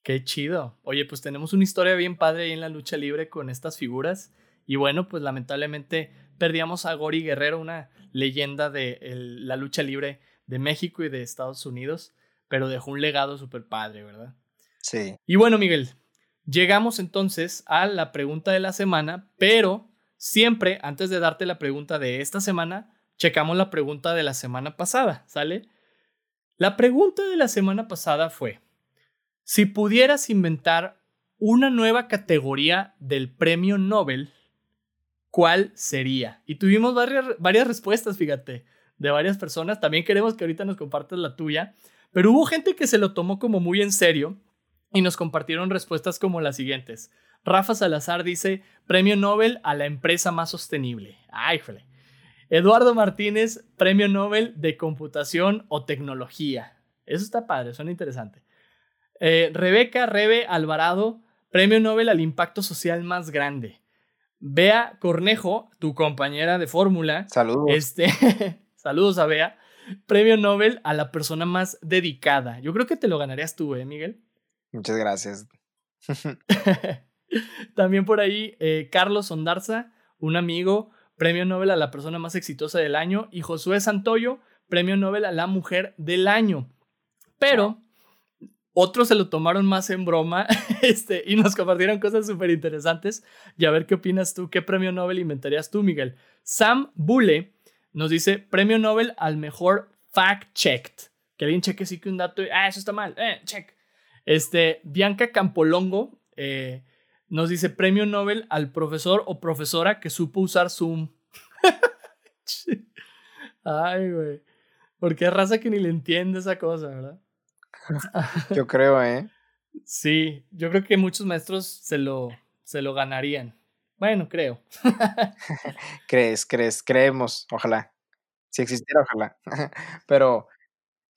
Qué chido. Oye, pues tenemos una historia bien padre ahí en la lucha libre con estas figuras. Y bueno, pues lamentablemente perdíamos a Gori Guerrero, una leyenda de la lucha libre de México y de Estados Unidos, pero dejó un legado súper padre, ¿verdad? Sí. Y bueno, Miguel, llegamos entonces a la pregunta de la semana, pero siempre, antes de darte la pregunta de esta semana, checamos la pregunta de la semana pasada, ¿sale? La pregunta de la semana pasada fue, si pudieras inventar una nueva categoría del premio Nobel ¿cuál sería? Y tuvimos varias, respuestas, fíjate, de varias personas. También queremos que ahorita nos compartas la tuya. Pero hubo gente que se lo tomó como muy en serio y nos compartieron respuestas como las siguientes. Rafa Salazar dice, Premio Nobel a la empresa más sostenible. Ay, jole. Eduardo Martínez, Premio Nobel de Computación o Tecnología. Eso está padre, suena interesante. Eh, Rebeca Rebe Alvarado, Premio Nobel al impacto social más grande. Bea Cornejo, tu compañera de fórmula. Saludos. Este, (laughs) saludos a Bea. Premio Nobel a la persona más dedicada. Yo creo que te lo ganarías tú, ¿eh, Miguel? Muchas gracias. (laughs) (laughs) También por ahí, eh, Carlos Ondarza, un amigo, Premio Nobel a la persona más exitosa del año. Y Josué Santoyo, Premio Nobel a la mujer del año. Pero otros se lo tomaron más en broma (laughs) este, y nos compartieron cosas súper interesantes. Y a ver qué opinas tú, qué premio Nobel inventarías tú, Miguel. Sam Bule nos dice premio Nobel al mejor fact-checked. Que alguien cheque sí que un dato, ah, eso está mal, eh, check. Este, Bianca Campolongo eh, nos dice premio Nobel al profesor o profesora que supo usar Zoom. (laughs) Ay, güey. Porque es raza que ni le entiende esa cosa, ¿verdad? Yo creo, ¿eh? (laughs) Sí, yo creo que muchos maestros se lo, se lo ganarían. Bueno, creo. (laughs) (laughs) crees, crees, creemos, ojalá. Si existiera, ojalá. Pero,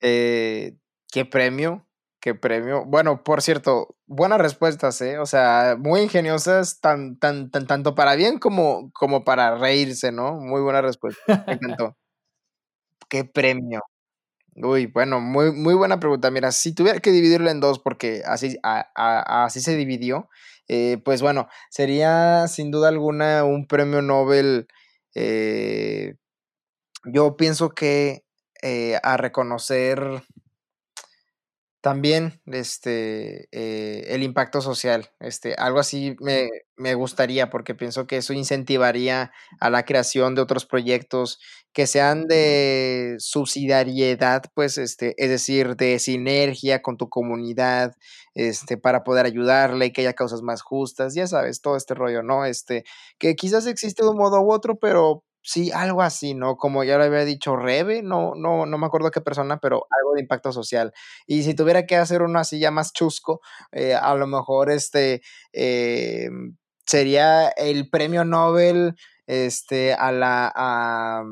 eh, ¿qué premio? ¿Qué premio? Bueno, por cierto, buenas respuestas, ¿eh? O sea, muy ingeniosas, tan, tan, tan, tanto para bien como, como para reírse, ¿no? Muy buena respuesta. Me encantó. ¿Qué premio? Uy, bueno, muy, muy buena pregunta. Mira, si tuviera que dividirlo en dos, porque así, así se dividió, eh, pues bueno, sería sin duda alguna un premio Nobel. Eh, yo pienso que eh, a reconocer también, este, eh, el impacto social, este, algo así me, me, gustaría porque pienso que eso incentivaría a la creación de otros proyectos que sean de subsidiariedad, pues, este, es decir, de sinergia con tu comunidad, este, para poder ayudarle y que haya causas más justas, ya sabes, todo este rollo, ¿no? Este, que quizás existe de un modo u otro, pero Sí, algo así, ¿no? Como ya lo había dicho Rebe, no, no, no me acuerdo qué persona, pero algo de impacto social. Y si tuviera que hacer uno así ya más chusco, eh, a lo mejor este eh, sería el premio Nobel este, a la, a,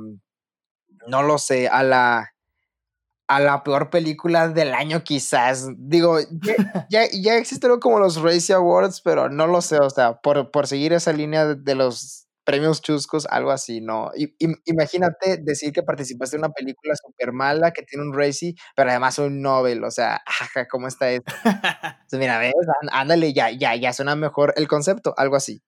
no lo sé, a la, a la peor película del año quizás. Digo, (laughs) ya, ya, existe algo como los Razzie Awards, pero no lo sé, o sea, por, por seguir esa línea de los premios chuscos, algo así, ¿no? Y, imagínate decir que participaste en una película súper mala que tiene un Racy, pero además un Nobel, o sea, ajá, ¿cómo está esto? Entonces, (laughs) mira, ves, ándale, ya, ya, ya suena mejor el concepto, algo así.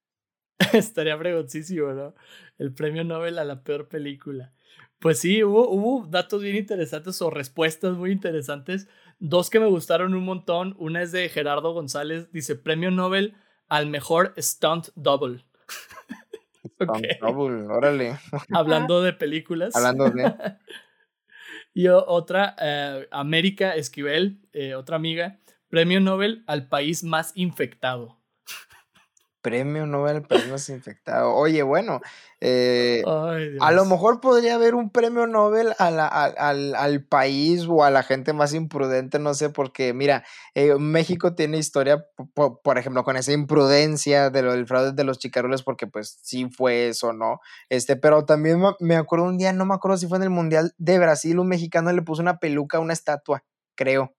(laughs) Estaría preguntísimo, ¿no? El premio Nobel a la peor película. Pues sí, hubo, hubo datos bien interesantes o respuestas muy interesantes. Dos que me gustaron un montón. Una es de Gerardo González, dice premio Nobel al mejor stunt double. (laughs) órale. (laughs) Hablando de películas. Hablando de. (laughs) y otra, eh, América Esquivel, eh, otra amiga, premio Nobel al país más infectado. Premio Nobel Premios Infectado. Oye, bueno, eh, a lo mejor podría haber un premio Nobel a al, al, país o a la gente más imprudente, no sé, porque mira, eh, México tiene historia, por, ejemplo, con esa imprudencia de lo del fraude de los chicaroles, porque pues sí fue eso, ¿no? Este, pero también me acuerdo un día, no me acuerdo si fue en el Mundial de Brasil, un mexicano le puso una peluca a una estatua, creo.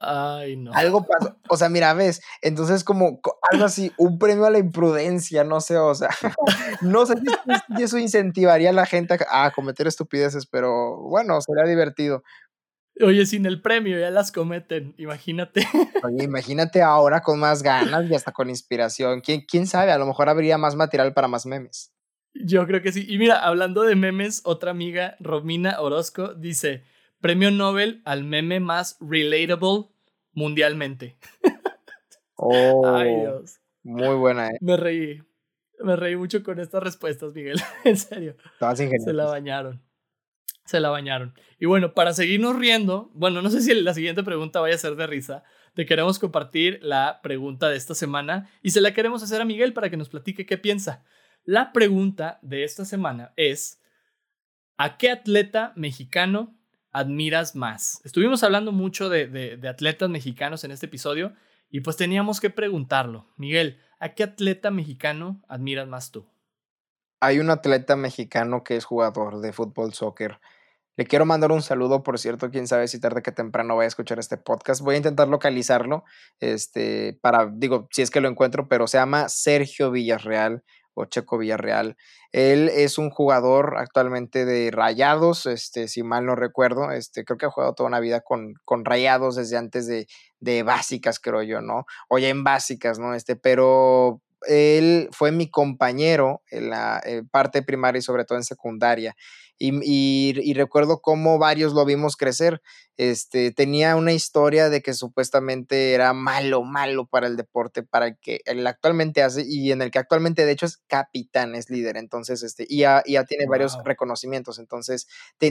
Ay, no. Algo pasó. O sea, mira, ves, entonces como algo así, un premio a la imprudencia, no sé, o sea, (laughs) no sé si eso incentivaría a la gente a, cometer estupideces, pero bueno, sería divertido. Oye, sin el premio ya las cometen, imagínate. (laughs) Oye, imagínate ahora con más ganas y hasta con inspiración. ¿Quién, quién sabe? A lo mejor habría más material para más memes. Yo creo que sí. Y mira, hablando de memes, otra amiga, Romina Orozco, dice, Premio Nobel al meme más relatable mundialmente. (laughs) Oh, Ay, Dios. Muy buena, ¿eh? Me reí. Me reí mucho con estas respuestas, Miguel. (laughs) en serio. Se la bañaron. Se la bañaron. Y bueno, para seguirnos riendo, bueno, no sé si la siguiente pregunta vaya a ser de risa. Te queremos compartir la pregunta de esta semana y se la queremos hacer a Miguel para que nos platique qué piensa. La pregunta de esta semana es, ¿a qué atleta mexicano admiras más? Estuvimos hablando mucho de, de atletas mexicanos en este episodio y pues teníamos que preguntarlo. Miguel, ¿a qué atleta mexicano admiras más tú? Hay un atleta mexicano que es jugador de fútbol soccer le quiero mandar un saludo, por cierto, quién sabe si tarde que temprano vaya a escuchar este podcast. Voy a intentar localizarlo, este, para, digo, si es que lo encuentro, pero se llama Sergio Villarreal o Checo Villarreal. Él es un jugador actualmente de Rayados, este, si mal no recuerdo, este, creo que ha jugado toda una vida con, con Rayados desde antes de, de básicas, creo yo, ¿no? O ya en básicas, ¿no? Este, pero él fue mi compañero en la parte primaria y sobre todo en secundaria. Y, recuerdo cómo varios lo vimos crecer. Este, tenía una historia de que supuestamente era malo, malo para el deporte, para el que él actualmente hace y en el que actualmente de hecho es capitán, es líder. Entonces, este, y ya, ya tiene varios reconocimientos. Entonces,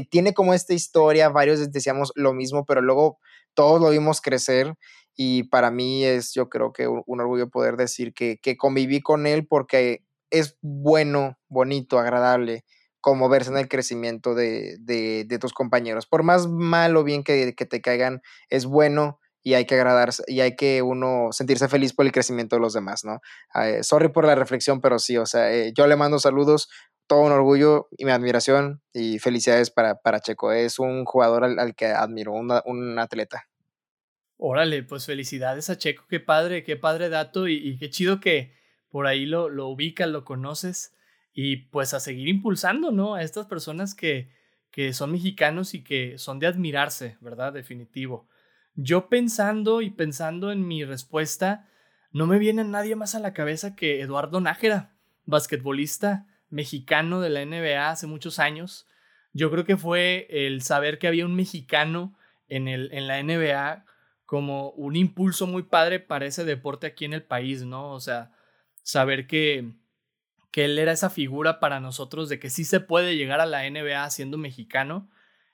tiene como esta historia, varios decíamos lo mismo, pero luego todos lo vimos crecer y para mí es, yo creo que un, orgullo poder decir que, que, conviví con él porque es bueno, bonito, agradable como verse en el crecimiento de, de, de tus compañeros. Por más mal o bien que, que, te caigan, es bueno y hay que agradarse y hay que uno sentirse feliz por el crecimiento de los demás, ¿no? Eh, sorry por la reflexión, pero sí, o sea, eh, yo le mando saludos, todo un orgullo y mi admiración y felicidades para, para Checo. Es un jugador al, que admiro, un atleta. Órale, pues felicidades a Checo, qué padre, qué padre dato y, qué chido que por ahí lo, lo ubicas, lo conoces y pues a seguir impulsando, ¿no? A estas personas que, que son mexicanos y que son de admirarse, ¿verdad? Definitivo. Yo pensando y pensando en mi respuesta, no me viene nadie más a la cabeza que Eduardo Nájera, basquetbolista mexicano de la NBA hace muchos años. Yo creo que fue el saber que había un mexicano en, el, en la NBA como un impulso muy padre para ese deporte aquí en el país, ¿no? O sea, saber que, que él era esa figura para nosotros de que sí se puede llegar a la NBA siendo mexicano.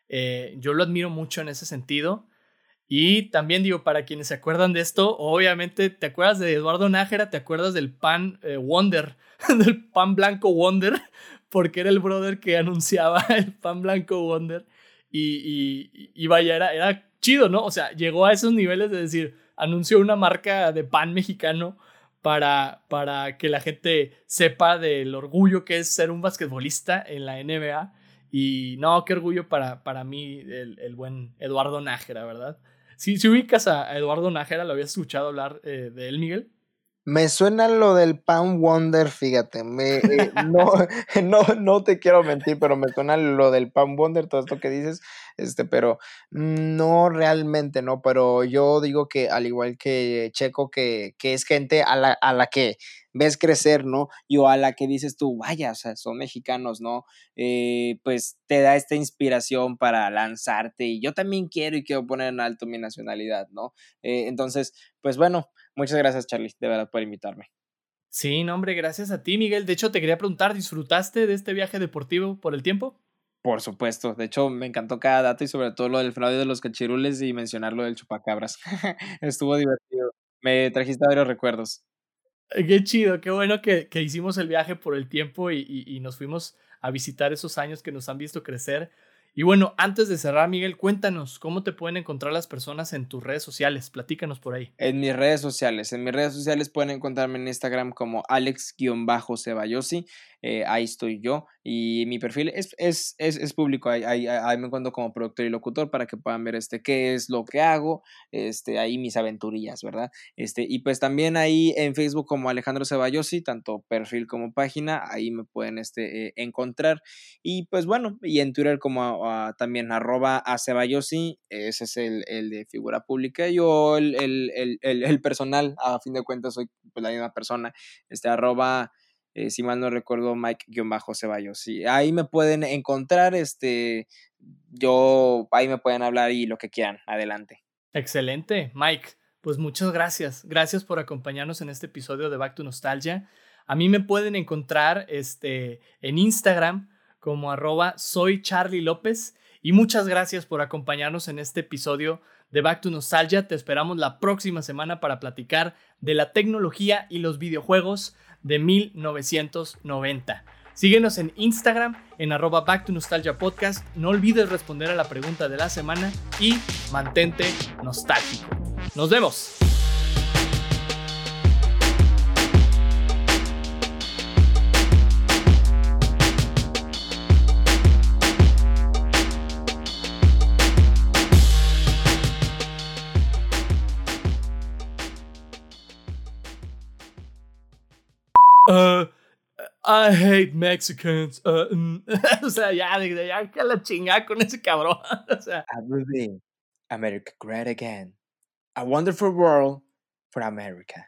Eh, yo lo admiro mucho en ese sentido. Y también digo, para quienes se acuerdan de esto, obviamente te acuerdas de Eduardo Nájera, te acuerdas del pan eh, Wonder, (laughs) del pan blanco Wonder, (laughs) porque era el brother que anunciaba (laughs) el pan blanco Wonder. Y, y, y vaya, era, era chido, ¿no? O sea, llegó a esos niveles de decir, anunció una marca de pan mexicano para, para que la gente sepa del orgullo que es ser un basquetbolista en la NBA. Y no, qué orgullo para, para mí el, buen Eduardo Nájera, ¿verdad? Si, si ubicas a Eduardo Nájera, ¿lo habías escuchado hablar eh, de él, Miguel? Me suena lo del Pan Wonder, fíjate. Me, eh, no, (laughs) no, no te quiero mentir, pero me suena lo del Pan Wonder, todo esto que dices, este, pero no realmente, no. Pero yo digo que al igual que Checo, que, que es gente a la, a la que ves crecer, ¿no? Y o a la que dices tú, vaya, o sea, son mexicanos, ¿no? Eh, pues te da esta inspiración para lanzarte y yo también quiero y quiero poner en alto mi nacionalidad, ¿no? Eh, entonces, pues bueno, muchas gracias Charlie, de verdad, por invitarme. Sí, no, hombre, gracias a ti, Miguel. De hecho, te quería preguntar, ¿disfrutaste de este viaje deportivo por el tiempo? Por supuesto, de hecho me encantó cada dato y sobre todo lo del fraude de los cachirules y mencionar lo del chupacabras. (laughs) Estuvo divertido. Me trajiste varios recuerdos. Qué chido, qué bueno que, que hicimos el viaje por el tiempo y, y, nos fuimos a visitar esos años que nos han visto crecer. Y bueno, antes de cerrar, Miguel, cuéntanos cómo te pueden encontrar las personas en tus redes sociales. Platícanos por ahí. En mis redes sociales. En mis redes sociales pueden encontrarme en Instagram como alex-ceballosi. Eh, ahí estoy yo. Y mi perfil es, es, es, es público, ahí, ahí, ahí, me encuentro como productor y locutor para que puedan ver este, qué es lo que hago, este, ahí mis aventurillas, ¿verdad? Este, y pues también ahí en Facebook como Alejandro Ceballosi, tanto perfil como página, ahí me pueden este, eh, encontrar. Y pues bueno, y en Twitter como también arroba a ese es el, el, de figura pública. Yo el, el, el, el, personal, a fin de cuentas, soy pues, la misma persona, este arroba eh, si mal no recuerdo, Mike-Ceballos. Y ahí me pueden encontrar, este, yo, ahí me pueden hablar y lo que quieran. Adelante. Excelente, Mike. Pues muchas gracias. Gracias por acompañarnos en este episodio de Back to Nostalgia. A mí me pueden encontrar este, en Instagram como arroba Charlie López. Y muchas gracias por acompañarnos en este episodio de Back to Nostalgia. Te esperamos la próxima semana para platicar de la tecnología y los videojuegos de 1990. Síguenos en Instagram en arroba Back to Nostalgia Podcast. No olvides responder a la pregunta de la semana y mantente nostálgico. Nos vemos. I hate Mexicans. Uh, (laughs) o sea, ya, ya que la chingada con ese cabrón. (laughs) O sea. I will be America great again. A wonderful world for America.